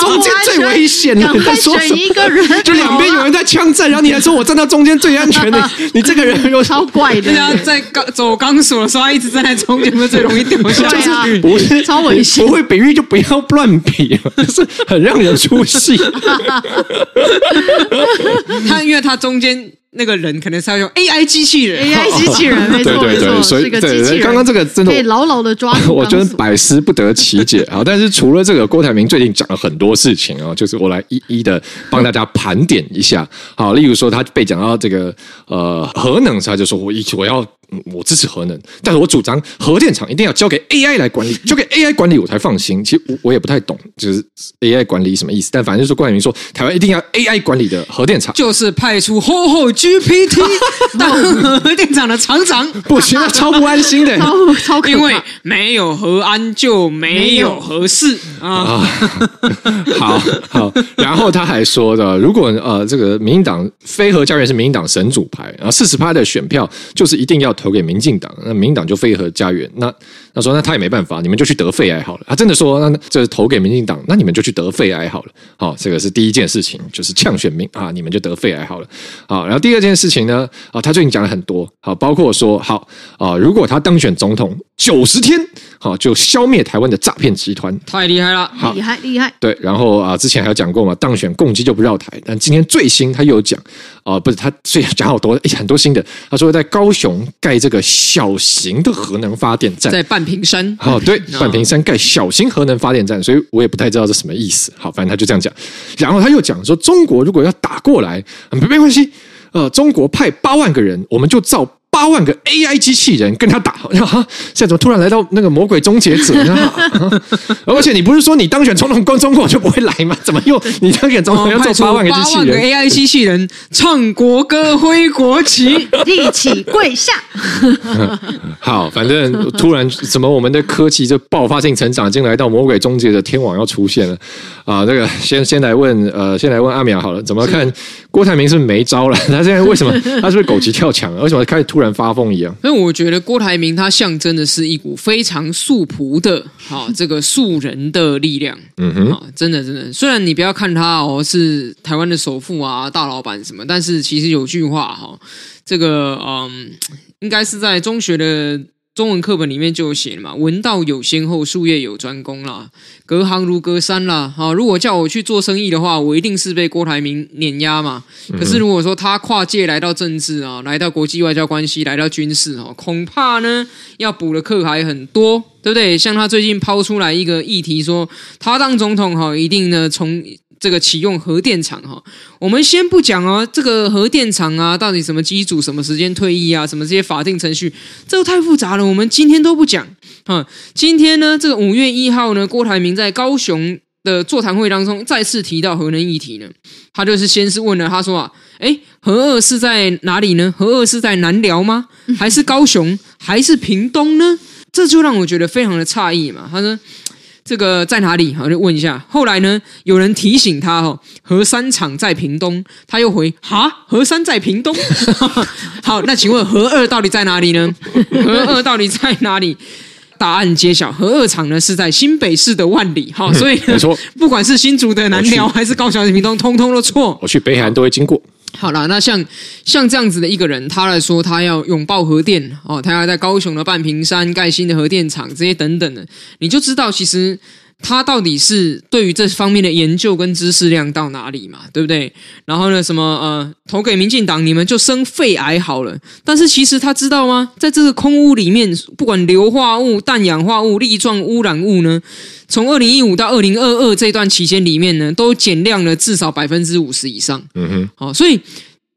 中间最危险，你在说什么？就两边有人在枪战，然后你还说我站到中间最安全的，你这个人有超怪的。对啊，在钢走钢索的时候，他一直站在中间，不是最容易掉下来？不是超危险，不会比喻就不要乱比，就 是很让人出戏。他因为他中间。那个人可能是要用 AI 机器人，AI 机器人，没错没错，所以对，刚刚这个真的可以牢牢的抓住，我觉得百思不得其解啊！但是除了这个，郭台铭最近讲了很多事情啊，就是我来一一的帮大家盘点一下。好，例如说他被讲到这个呃核能，他就说我一我要。我支持核能，但是我主张核电厂一定要交给 AI 来管理，交给 AI 管理我才放心。其实我我也不太懂，就是 AI 管理什么意思。但反正就是郭台铭说，台湾一定要 AI 管理的核电厂，就是派出厚厚 GPT 当核电厂的厂长，不行，那超不安心的，超超可怕，因为没有核安就没有核事啊。啊 好好，然后他还说的，如果呃这个民进党非核家园是民进党神主牌，然后四十趴的选票就是一定要。投给民进党，那民进党就非核家园。那他说，那他也没办法，你们就去得肺癌好了。他真的说，那这投给民进党，那你们就去得肺癌好了。好，这个是第一件事情，就是呛选民啊，你们就得肺癌好了。好，然后第二件事情呢，啊，他最近讲了很多，好，包括说，好啊，如果他当选总统九十天，好，就消灭台湾的诈骗集团，太厉害了，好。厉害厉害。对，然后啊，之前还有讲过嘛，当选共机就不绕台，但今天最新他又有讲，啊，不是他最讲好多，很多新的，他说在高雄盖这个小型的核能发电站，在半屏山，好，对，半屏山盖小型核能发电站，所以我也不太知道这什么意思，好，反正他就这样讲，然后他又讲说，中国如果要打过来，没没关系，呃，中国派八万个人，我们就造。八万个 AI 机器人跟他打，然后现在怎么突然来到那个魔鬼终结者呢？而且你不是说你当选总统，中国就不会来吗？怎么又你当选总统要造八万个机器人？个 AI 机器人唱国歌、挥国旗，一起跪下。好，反正突然怎么我们的科技就爆发性成长，进来到魔鬼终结者天网要出现了啊！这个先先来问呃，先来问阿淼好了，怎么看郭台铭是不是没招了？他现在为什么他是不是狗急跳墙？为什么开始突然？发疯一样，所以我觉得郭台铭他象征的是一股非常素朴的，哈，这个素人的力量，嗯哼，真的真的。虽然你不要看他哦，是台湾的首富啊，大老板什么，但是其实有句话哈，这个嗯，应该是在中学的。中文课本里面就有写嘛，文道有先后，术业有专攻啦，隔行如隔山啦。好，如果叫我去做生意的话，我一定是被郭台铭碾压嘛。可是如果说他跨界来到政治啊，来到国际外交关系，来到军事哦，恐怕呢要补的课还很多，对不对？像他最近抛出来一个议题说，他当总统哈，一定呢从。这个启用核电厂哈，我们先不讲哦，这个核电厂啊，到底什么机组、什么时间退役啊，什么这些法定程序，这个太复杂了，我们今天都不讲哈。今天呢，这个五月一号呢，郭台铭在高雄的座谈会当中再次提到核能议题呢，他就是先是问了，他说啊，诶，核二是在哪里呢？核二是在南寮吗？还是高雄？还是屏东呢？这就让我觉得非常的诧异嘛。他说。这个在哪里？好，就问一下。后来呢，有人提醒他哦，核三厂在屏东，他又回哈，核三在屏东。好，那请问核二到底在哪里呢？核二到底在哪里？答案揭晓，核二厂呢是在新北市的万里。好，所以没错，不管是新竹的南寮还是高雄的屏东，通通都错。我去北海岸都会经过。好了，那像像这样子的一个人，他来说他要拥抱核电哦，他要在高雄的半屏山盖新的核电厂，这些等等的，你就知道其实。他到底是对于这方面的研究跟知识量到哪里嘛？对不对？然后呢，什么呃，投给民进党，你们就生肺癌好了。但是其实他知道吗？在这个空污里面，不管硫化物、氮氧化物、粒状污染物呢，从二零一五到二零二二这段期间里面呢，都减量了至少百分之五十以上。嗯哼，好，所以。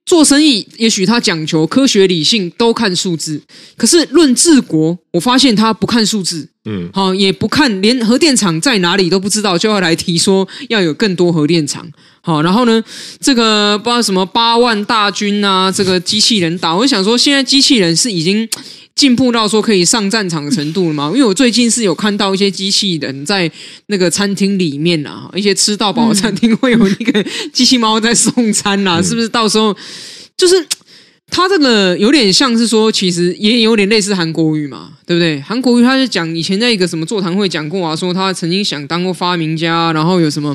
做生意，也许他讲求科学理性，都看数字。可是论治国，我发现他不看数字，嗯，好，也不看，连核电厂在哪里都不知道，就要来提说要有更多核电厂。好，然后呢，这个不知道什么八万大军啊，这个机器人打，我想说，现在机器人是已经。进步到说可以上战场的程度了吗？因为我最近是有看到一些机器人在那个餐厅里面啊，一些吃到饱的餐厅会有那个机器猫在送餐啊，是不是？到时候就是它这个有点像是说，其实也有点类似韩国语嘛，对不对？韩国语他就讲以前在一个什么座谈会讲过啊，说他曾经想当过发明家，然后有什么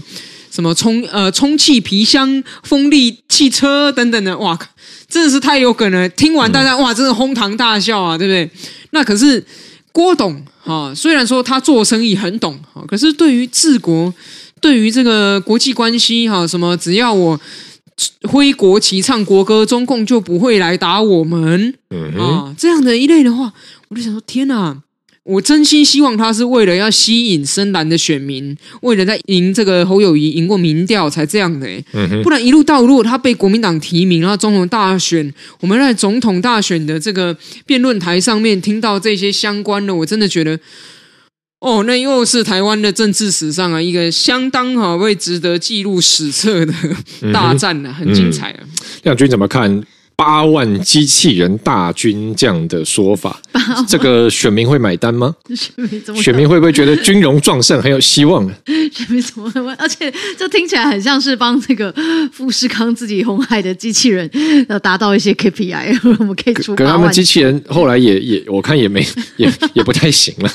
什么充呃充气皮箱、风力汽车等等的，哇，真的是太有梗了！听完大家哇，真的哄堂大笑啊，对不对？那可是郭董哈，虽然说他做生意很懂哈，可是对于治国，对于这个国际关系哈，什么只要我。挥国旗、唱国歌，中共就不会来打我们。嗯啊，这样的一类的话，我就想说：天哪！我真心希望他是为了要吸引深蓝的选民，为了在赢这个侯友谊赢过民调才这样的。嗯，不然一路到如果他被国民党提名，然后总统大选，我们在总统大选的这个辩论台上面听到这些相关的，我真的觉得。哦，那又是台湾的政治史上啊，一个相当哈会值得记录史册的大战呢、啊，嗯、很精彩啊。亮君怎么看？八万机器人大军这样的说法，万 这个选民会买单吗？选民怎么？选民会不会觉得军容壮盛很有希望？选民怎么会问？而且这听起来很像是帮这个富士康自己红海的机器人要达到一些 KPI，我们可以出。可他们机器人后来也 也，我看也没也也不太行了。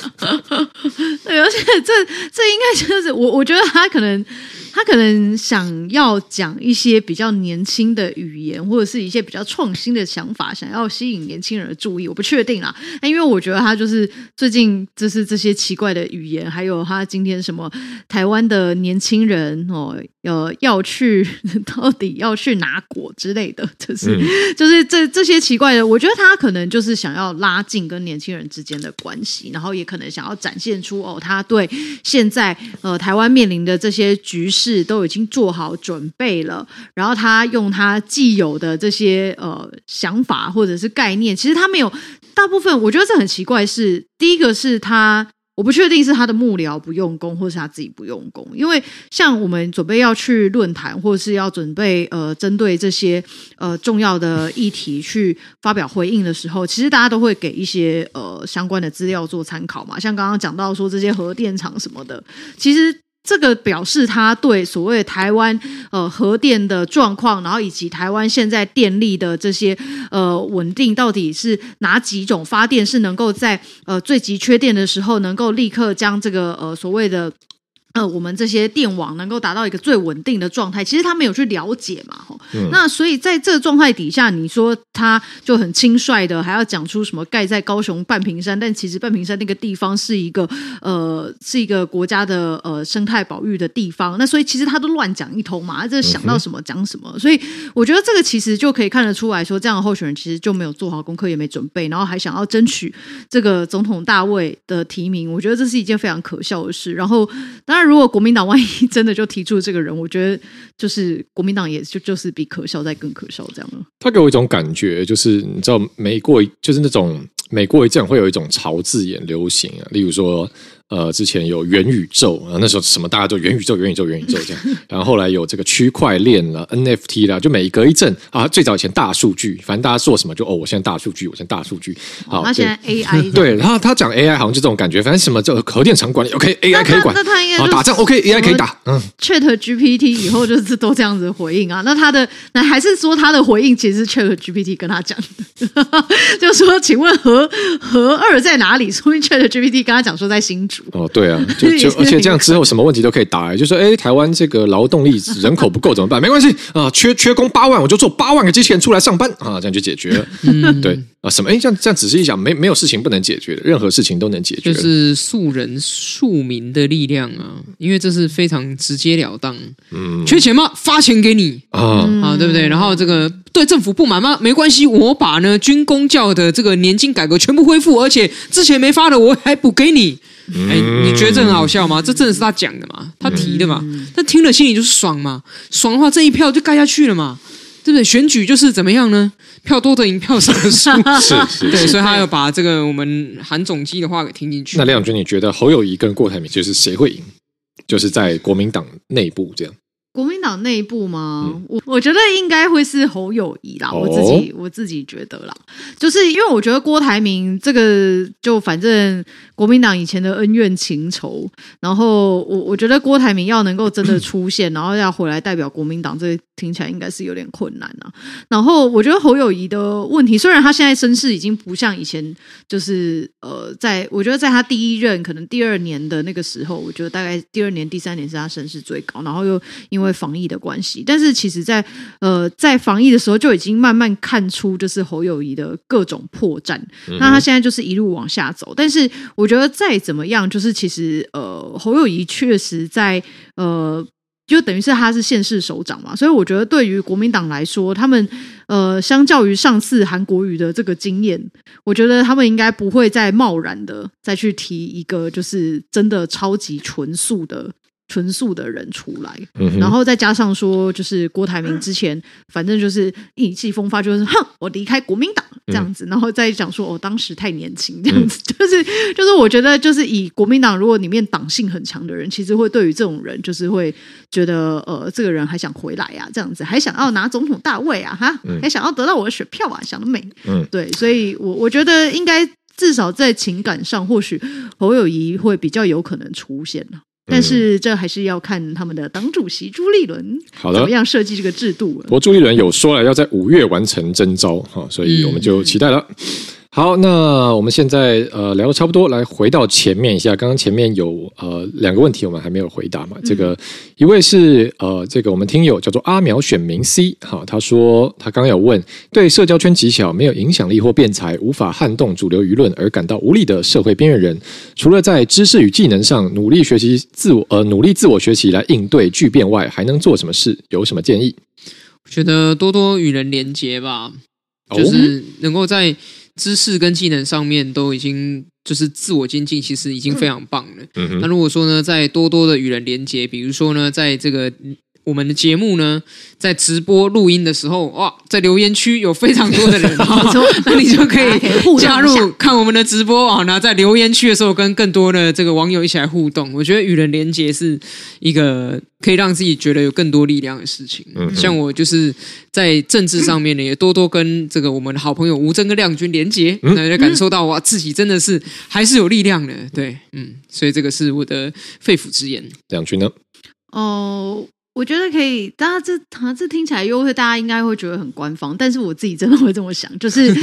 对，而且这这应该就是我我觉得他可能。他可能想要讲一些比较年轻的语言，或者是一些比较创新的想法，想要吸引年轻人的注意。我不确定啦，因为我觉得他就是最近就是这些奇怪的语言，还有他今天什么台湾的年轻人哦，呃，要去 到底要去哪国之类的，就是、嗯、就是这这些奇怪的，我觉得他可能就是想要拉近跟年轻人之间的关系，然后也可能想要展现出哦，他对现在呃台湾面临的这些局势。是都已经做好准备了，然后他用他既有的这些呃想法或者是概念，其实他没有大部分，我觉得这很奇怪是。第一个是他，我不确定是他的幕僚不用功，或是他自己不用功。因为像我们准备要去论坛，或是要准备呃针对这些呃重要的议题去发表回应的时候，其实大家都会给一些呃相关的资料做参考嘛。像刚刚讲到说这些核电厂什么的，其实。这个表示他对所谓台湾呃核电的状况，然后以及台湾现在电力的这些呃稳定，到底是哪几种发电是能够在呃最急缺电的时候，能够立刻将这个呃所谓的。呃，我们这些电网能够达到一个最稳定的状态，其实他没有去了解嘛，吼、嗯。那所以在这个状态底下，你说他就很轻率的，还要讲出什么盖在高雄半屏山，但其实半屏山那个地方是一个呃是一个国家的呃生态保育的地方，那所以其实他都乱讲一通嘛，这想到什么讲什么。所以我觉得这个其实就可以看得出来说，这样的候选人其实就没有做好功课，也没准备，然后还想要争取这个总统大位的提名，我觉得这是一件非常可笑的事。然后当然。如果国民党万一真的就提出这个人，我觉得就是国民党也就就是比可笑再更可笑这样了。他给我一种感觉，就是你知道，每过就是那种每过一阵会有一种潮字眼流行啊，例如说。呃，之前有元宇宙啊，那时候什么大家都元宇宙、元宇宙、元宇宙 这样，然后后来有这个区块链了、NFT 啦，就每隔一阵啊，最早以前大数据，反正大家做什么就哦，我现在大数据，我现在大数据。好，他现在 AI 对，然后 他讲 AI 好像就这种感觉，反正什么叫核电厂管理，OK，AI 可以管，那他应该打仗 OK，AI 可以打。嗯，Chat GPT 以后就是都这样子回应啊，那他的那还是说他的回应其实是 Chat GPT 跟他讲的，就说请问核核二在哪里？所以 Chat GPT 跟他讲说在新竹。哦，对啊，就 就而且这样之后什么问题都可以答，就说哎，台湾这个劳动力人口不够怎么办？没关系啊，缺缺工八万，我就做八万个机器人出来上班啊，这样就解决了。嗯，对啊，什么哎，这样这样仔细一想，没没有事情不能解决的，任何事情都能解决，就是庶人庶民的力量啊，因为这是非常直截了当。嗯，缺钱吗？发钱给你啊啊，对不对？然后这个对政府不满吗？没关系，我把呢军公教的这个年金改革全部恢复，而且之前没发的我还补给你。哎，你觉得这很好笑吗？这真的是他讲的嘛？他提的嘛？他听了心里就是爽嘛？爽的话，这一票就盖下去了嘛？对不对？选举就是怎么样呢？票多的赢，票少的输。是是，对，所以他要把这个我们韩总机的话给听进去。那梁永军，你觉得侯友谊跟郭台铭就是谁会赢？就是在国民党内部这样。国民党内部吗？嗯、我我觉得应该会是侯友谊啦，哦、我自己我自己觉得啦，就是因为我觉得郭台铭这个就反正国民党以前的恩怨情仇，然后我我觉得郭台铭要能够真的出现，然后要回来代表国民党，这听起来应该是有点困难啊。然后我觉得侯友谊的问题，虽然他现在身世已经不像以前，就是呃，在我觉得在他第一任可能第二年的那个时候，我觉得大概第二年第三年是他身世最高，然后又因为防疫的关系，但是其实在，呃在防疫的时候就已经慢慢看出，就是侯友谊的各种破绽。嗯、那他现在就是一路往下走，但是我觉得再怎么样，就是其实呃侯友谊确实在呃就等于是他是县市首长嘛，所以我觉得对于国民党来说，他们呃相较于上次韩国瑜的这个经验，我觉得他们应该不会再贸然的再去提一个就是真的超级纯素的。纯素的人出来，嗯、然后再加上说，就是郭台铭之前，反正就是意气风发，就是哼，我离开国民党这样子，嗯、然后再讲说，我、哦、当时太年轻这样子，嗯、就是就是我觉得，就是以国民党如果里面党性很强的人，其实会对于这种人，就是会觉得，呃，这个人还想回来呀、啊，这样子，还想要拿总统大位啊，哈，嗯、还想要得到我的选票啊，想得美，嗯，对，所以我我觉得应该至少在情感上，或许侯友谊会比较有可能出现了。但是这还是要看他们的党主席朱立伦好的怎么样设计这个制度。不过朱立伦有说了要在五月完成征召哈，所以我们就期待了。嗯好，那我们现在呃聊的差不多，来回到前面一下。刚刚前面有呃两个问题我们还没有回答嘛？这个一位是呃这个我们听友叫做阿苗选民 C 哈，他说他刚刚有问，对社交圈极小、没有影响力或辩才、无法撼动主流舆论而感到无力的社会边缘人，除了在知识与技能上努力学习自我呃努力自我学习来应对巨变外，还能做什么事？有什么建议？我觉得多多与人连结吧，就是能够在。知识跟技能上面都已经就是自我精进，其实已经非常棒了。嗯。那如果说呢，在多多的与人连接，比如说呢，在这个。我们的节目呢，在直播录音的时候，哇，在留言区有非常多的人，那你就可以加入看我们的直播啊。然后在留言区的时候，跟更多的这个网友一起来互动。我觉得与人连接是一个可以让自己觉得有更多力量的事情。嗯哼，像我就是在政治上面呢，也多多跟这个我们的好朋友吴征跟亮君连接，那就感受到哇，自己真的是还是有力量的。对，嗯，所以这个是我的肺腑之言。亮君呢？哦。我觉得可以，大家这好像这听起来又会，大家应该会觉得很官方，但是我自己真的会这么想，就是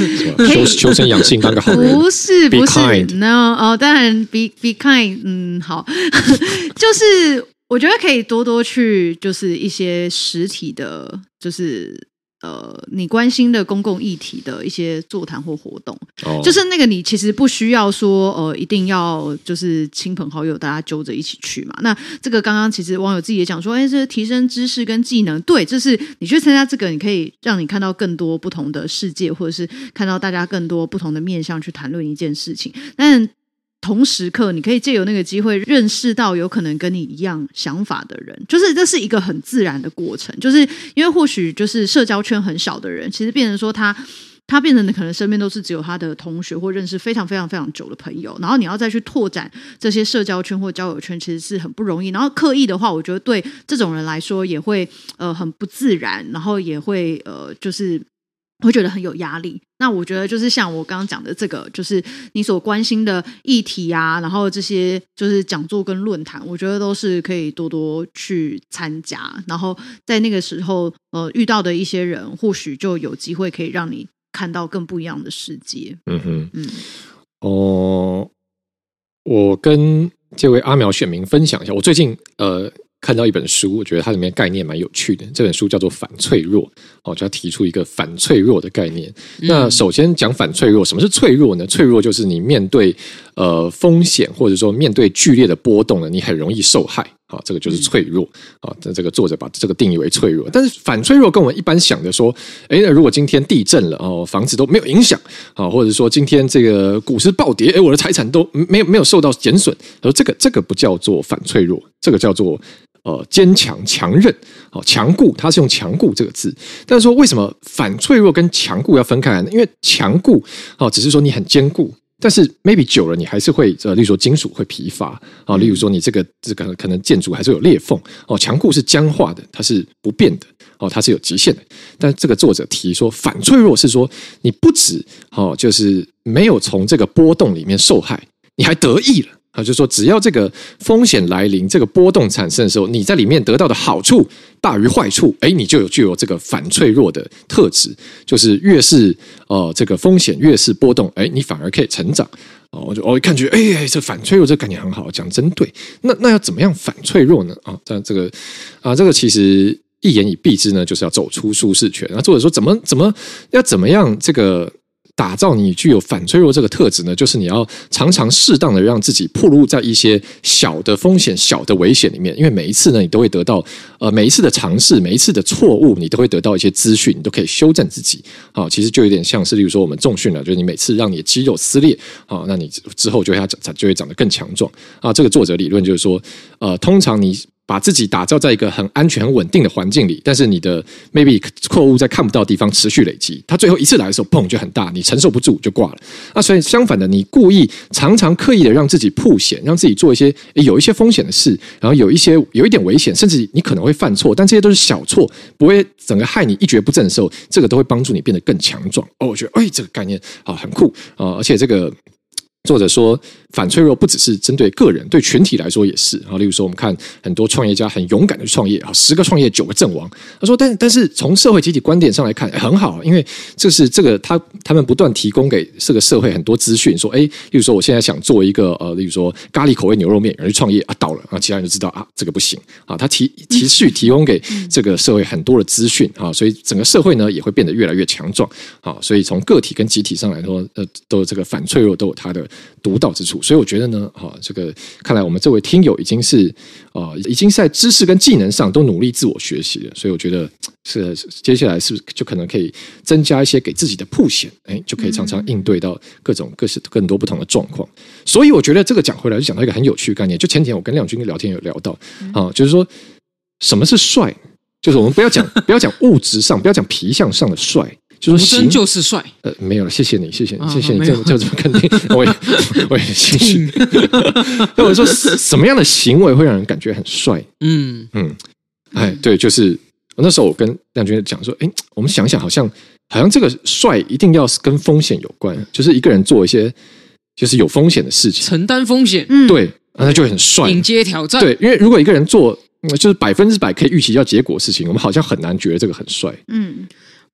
生养性，当个好人。不是不是，no 哦，当然 be be kind，嗯，好，就是我觉得可以多多去，就是一些实体的，就是。呃，你关心的公共议题的一些座谈或活动，哦、就是那个你其实不需要说呃，一定要就是亲朋好友大家揪着一起去嘛。那这个刚刚其实网友自己也讲说，哎，这提升知识跟技能，对，就是你去参加这个，你可以让你看到更多不同的世界，或者是看到大家更多不同的面向去谈论一件事情，但。同时刻，你可以借由那个机会认识到有可能跟你一样想法的人，就是这是一个很自然的过程。就是因为或许就是社交圈很小的人，其实变成说他他变成的可能身边都是只有他的同学或认识非常非常非常久的朋友，然后你要再去拓展这些社交圈或交友圈，其实是很不容易。然后刻意的话，我觉得对这种人来说也会呃很不自然，然后也会呃就是。会觉得很有压力。那我觉得就是像我刚刚讲的这个，就是你所关心的议题啊，然后这些就是讲座跟论坛，我觉得都是可以多多去参加。然后在那个时候，呃，遇到的一些人，或许就有机会可以让你看到更不一样的世界。嗯哼，嗯，哦，我跟这位阿苗选民分享一下，我最近呃。看到一本书，我觉得它里面概念蛮有趣的。这本书叫做《反脆弱》，哦，就要提出一个反脆弱的概念。嗯、那首先讲反脆弱，什么是脆弱呢？脆弱就是你面对呃风险，或者说面对剧烈的波动呢，你很容易受害。好，这个就是脆弱。啊，这这个作者把这个定义为脆弱。但是反脆弱跟我们一般想的说，哎，那如果今天地震了哦，房子都没有影响啊，或者说今天这个股市暴跌，哎，我的财产都没有没有受到减损。他说这个这个不叫做反脆弱，这个叫做。呃，坚强、强韧，哦，强固，它是用“强固”这个字。但是说，为什么反脆弱跟强固要分开来呢？因为强固，哦，只是说你很坚固，但是 maybe 久了你还是会呃，例如说金属会疲乏啊，例如说你这个这个可能建筑还是有裂缝哦，墙固是僵化的，它是不变的哦，它是有极限的。但这个作者提说反脆弱是说你不止哦，就是没有从这个波动里面受害，你还得意了。啊，就是说，只要这个风险来临，这个波动产生的时候，你在里面得到的好处大于坏处，哎，你就有具有这个反脆弱的特质。就是越是呃这个风险越是波动，哎，你反而可以成长。哦，我就我一看觉得，哎，这反脆弱这个概念很好，讲真对。那那要怎么样反脆弱呢？啊，这这个啊，这个其实一言以蔽之呢，就是要走出舒适圈。那作者说，怎么怎么要怎么样这个。打造你具有反脆弱这个特质呢，就是你要常常适当的让自己暴露在一些小的风险、小的危险里面，因为每一次呢，你都会得到呃每一次的尝试、每一次的错误，你都会得到一些资讯，你都可以修正自己。啊，其实就有点像是，例如说我们重训了，就是你每次让你的肌肉撕裂，啊，那你之后就会长就会长得更强壮。啊，这个作者理论就是说，呃，通常你。把自己打造在一个很安全、很稳定的环境里，但是你的 maybe 错误在看不到的地方持续累积，它最后一次来的时候，砰就很大，你承受不住就挂了。那所以相反的，你故意常常刻意的让自己曝险，让自己做一些有一些风险的事，然后有一些有一点危险，甚至你可能会犯错，但这些都是小错，不会整个害你一蹶不振的时候，这个都会帮助你变得更强壮。哦，我觉得哎，这个概念啊很酷啊，而且这个。作者说，反脆弱不只是针对个人，对群体来说也是。啊，例如说，我们看很多创业家很勇敢的创业啊，十个创业九个阵亡。他说，但但是从社会集体观点上来看，很好，因为这是这个他他们不断提供给这个社会很多资讯，说，哎，例如说，我现在想做一个呃，例如说咖喱口味牛肉面，有人去创业啊，倒了啊，其他人就知道啊，这个不行啊。他提持续提供给这个社会很多的资讯啊，所以整个社会呢也会变得越来越强壮啊。所以从个体跟集体上来说，呃，都这个反脆弱都有它的。独到之处，所以我觉得呢，哈，这个看来我们这位听友已经是啊、呃，已经在知识跟技能上都努力自我学习了，所以我觉得是接下来是不是就可能可以增加一些给自己的铺险，哎，就可以常常应对到各种各式更多不同的状况。所以我觉得这个讲回来就讲到一个很有趣的概念，就前几天我跟亮君聊天有聊到啊，就是说什么是帅，就是我们不要讲不要讲物质上，不要讲皮相上的帅。就是生就是帅，呃，没有了，谢谢你，谢谢你，谢谢你，这这这么肯定，我也我也谢谢。那我说什么样的行为会让人感觉很帅？嗯嗯，哎，对，就是那时候我跟亮君讲说，哎，我们想想，好像好像这个帅一定要是跟风险有关，就是一个人做一些就是有风险的事情，承担风险，嗯，对，那就会很帅，迎接挑战。对，因为如果一个人做就是百分之百可以预期要结果的事情，我们好像很难觉得这个很帅，嗯。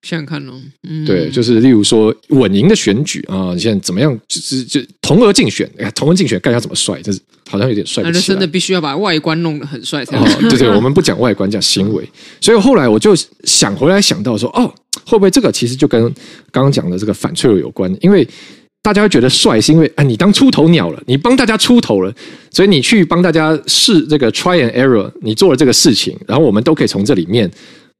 想想看喽，嗯，对，就是例如说稳赢的选举啊，你现在怎么样？就是就同额竞选，哎，同额竞选，干要怎么帅？就是好像有点帅。那真的必须要把外观弄得很帅才。哦，对对，我们不讲外观，讲行为。所以后来我就想回来想到说，哦，会不会这个其实就跟刚刚讲的这个反脆弱有关？因为大家会觉得帅，是因为哎，你当出头鸟了，你帮大家出头了，所以你去帮大家试这个 try and error，你做了这个事情，然后我们都可以从这里面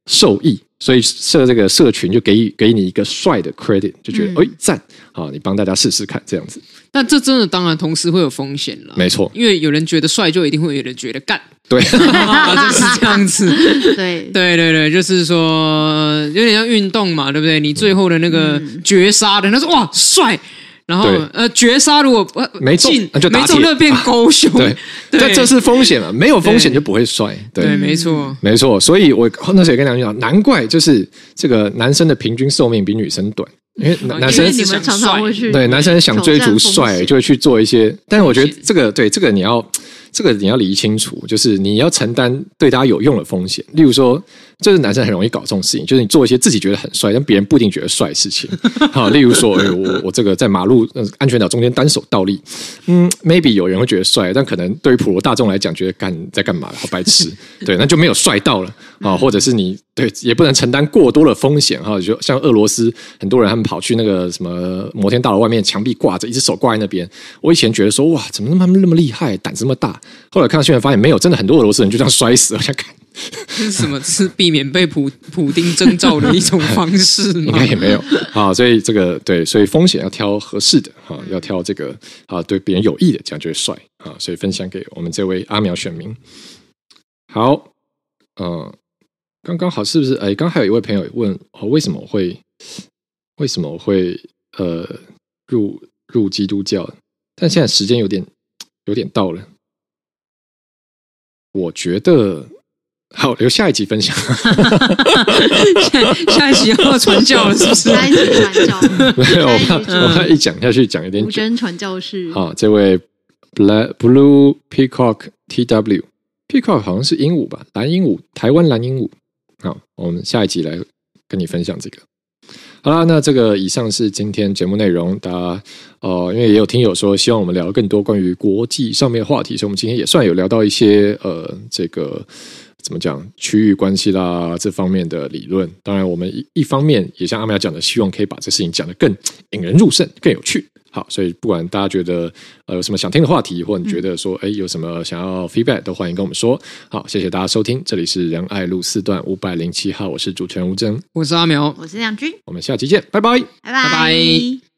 受益。所以设这个社群就给给你一个帅的 credit，就觉得哎赞啊！你帮大家试试看这样子。但这真的当然同时会有风险了，没错，因为有人觉得帅，就一定会有人觉得干。对，就是这样子。对对对对，就是说有点像运动嘛，对不对？你最后的那个绝杀的，他说哇帅。然后呃，绝杀如果呃没中，那就打铁变狗熊。对，这这是风险了，没有风险就不会帅。对，没错，没错。所以我那时候也跟梁军讲，难怪就是这个男生的平均寿命比女生短，因为男生你们常常会去对男生想追逐帅，就会去做一些。但是我觉得这个对这个你要这个你要理清楚，就是你要承担对大家有用的风险，例如说。这是男生很容易搞这种事情，就是你做一些自己觉得很帅，但别人不一定觉得帅的事情。好，例如说，哎，我我这个在马路安全岛中间单手倒立，嗯，maybe 有人会觉得帅，但可能对于普罗大众来讲，觉得干在干嘛，好白痴，对，那就没有帅到了啊。或者是你对也不能承担过多的风险哈，就像俄罗斯很多人他们跑去那个什么摩天大楼外面墙壁挂着，一只手挂在那边。我以前觉得说哇，怎么那么那么厉害，胆子那么大。后来看到新闻发现没有，真的很多俄罗斯人就这样摔死了。我想看。是什么？是避免被普普丁征召的一种方式吗？应 该也没有啊，所以这个对，所以风险要挑合适的哈，要挑这个啊，对别人有益的，这样就会帅啊。所以分享给我们这位阿苗选民。好，嗯，刚刚好是不是？哎，刚还有一位朋友问，哦，为什么我会为什么我会呃入入基督教，但现在时间有点有点到了，我觉得好留下一集分享。下下一集要传教了，是不是？下一集传教，没有，我怕我怕一讲下去讲一点。无针传教士。好，这位 Black Blue Peacock T W Peacock 好像是鹦鹉吧？蓝鹦鹉，台湾蓝鹦鹉。好，我们下一集来跟你分享这个。好啦，那这个以上是今天节目内容。大家呃，因为也有听友说希望我们聊更多关于国际上面的话题，所以我们今天也算有聊到一些呃，这个怎么讲区域关系啦这方面的理论。当然，我们一一方面也像阿苗讲的，希望可以把这事情讲得更 引人入胜，更有趣。好，所以不管大家觉得呃有什么想听的话题，或者你觉得说哎有什么想要 feedback，都欢迎跟我们说。好，谢谢大家收听，这里是仁爱路四段五百零七号，我是主持人吴峥，我是阿苗，我是亮君，我们下期见，拜拜，拜拜。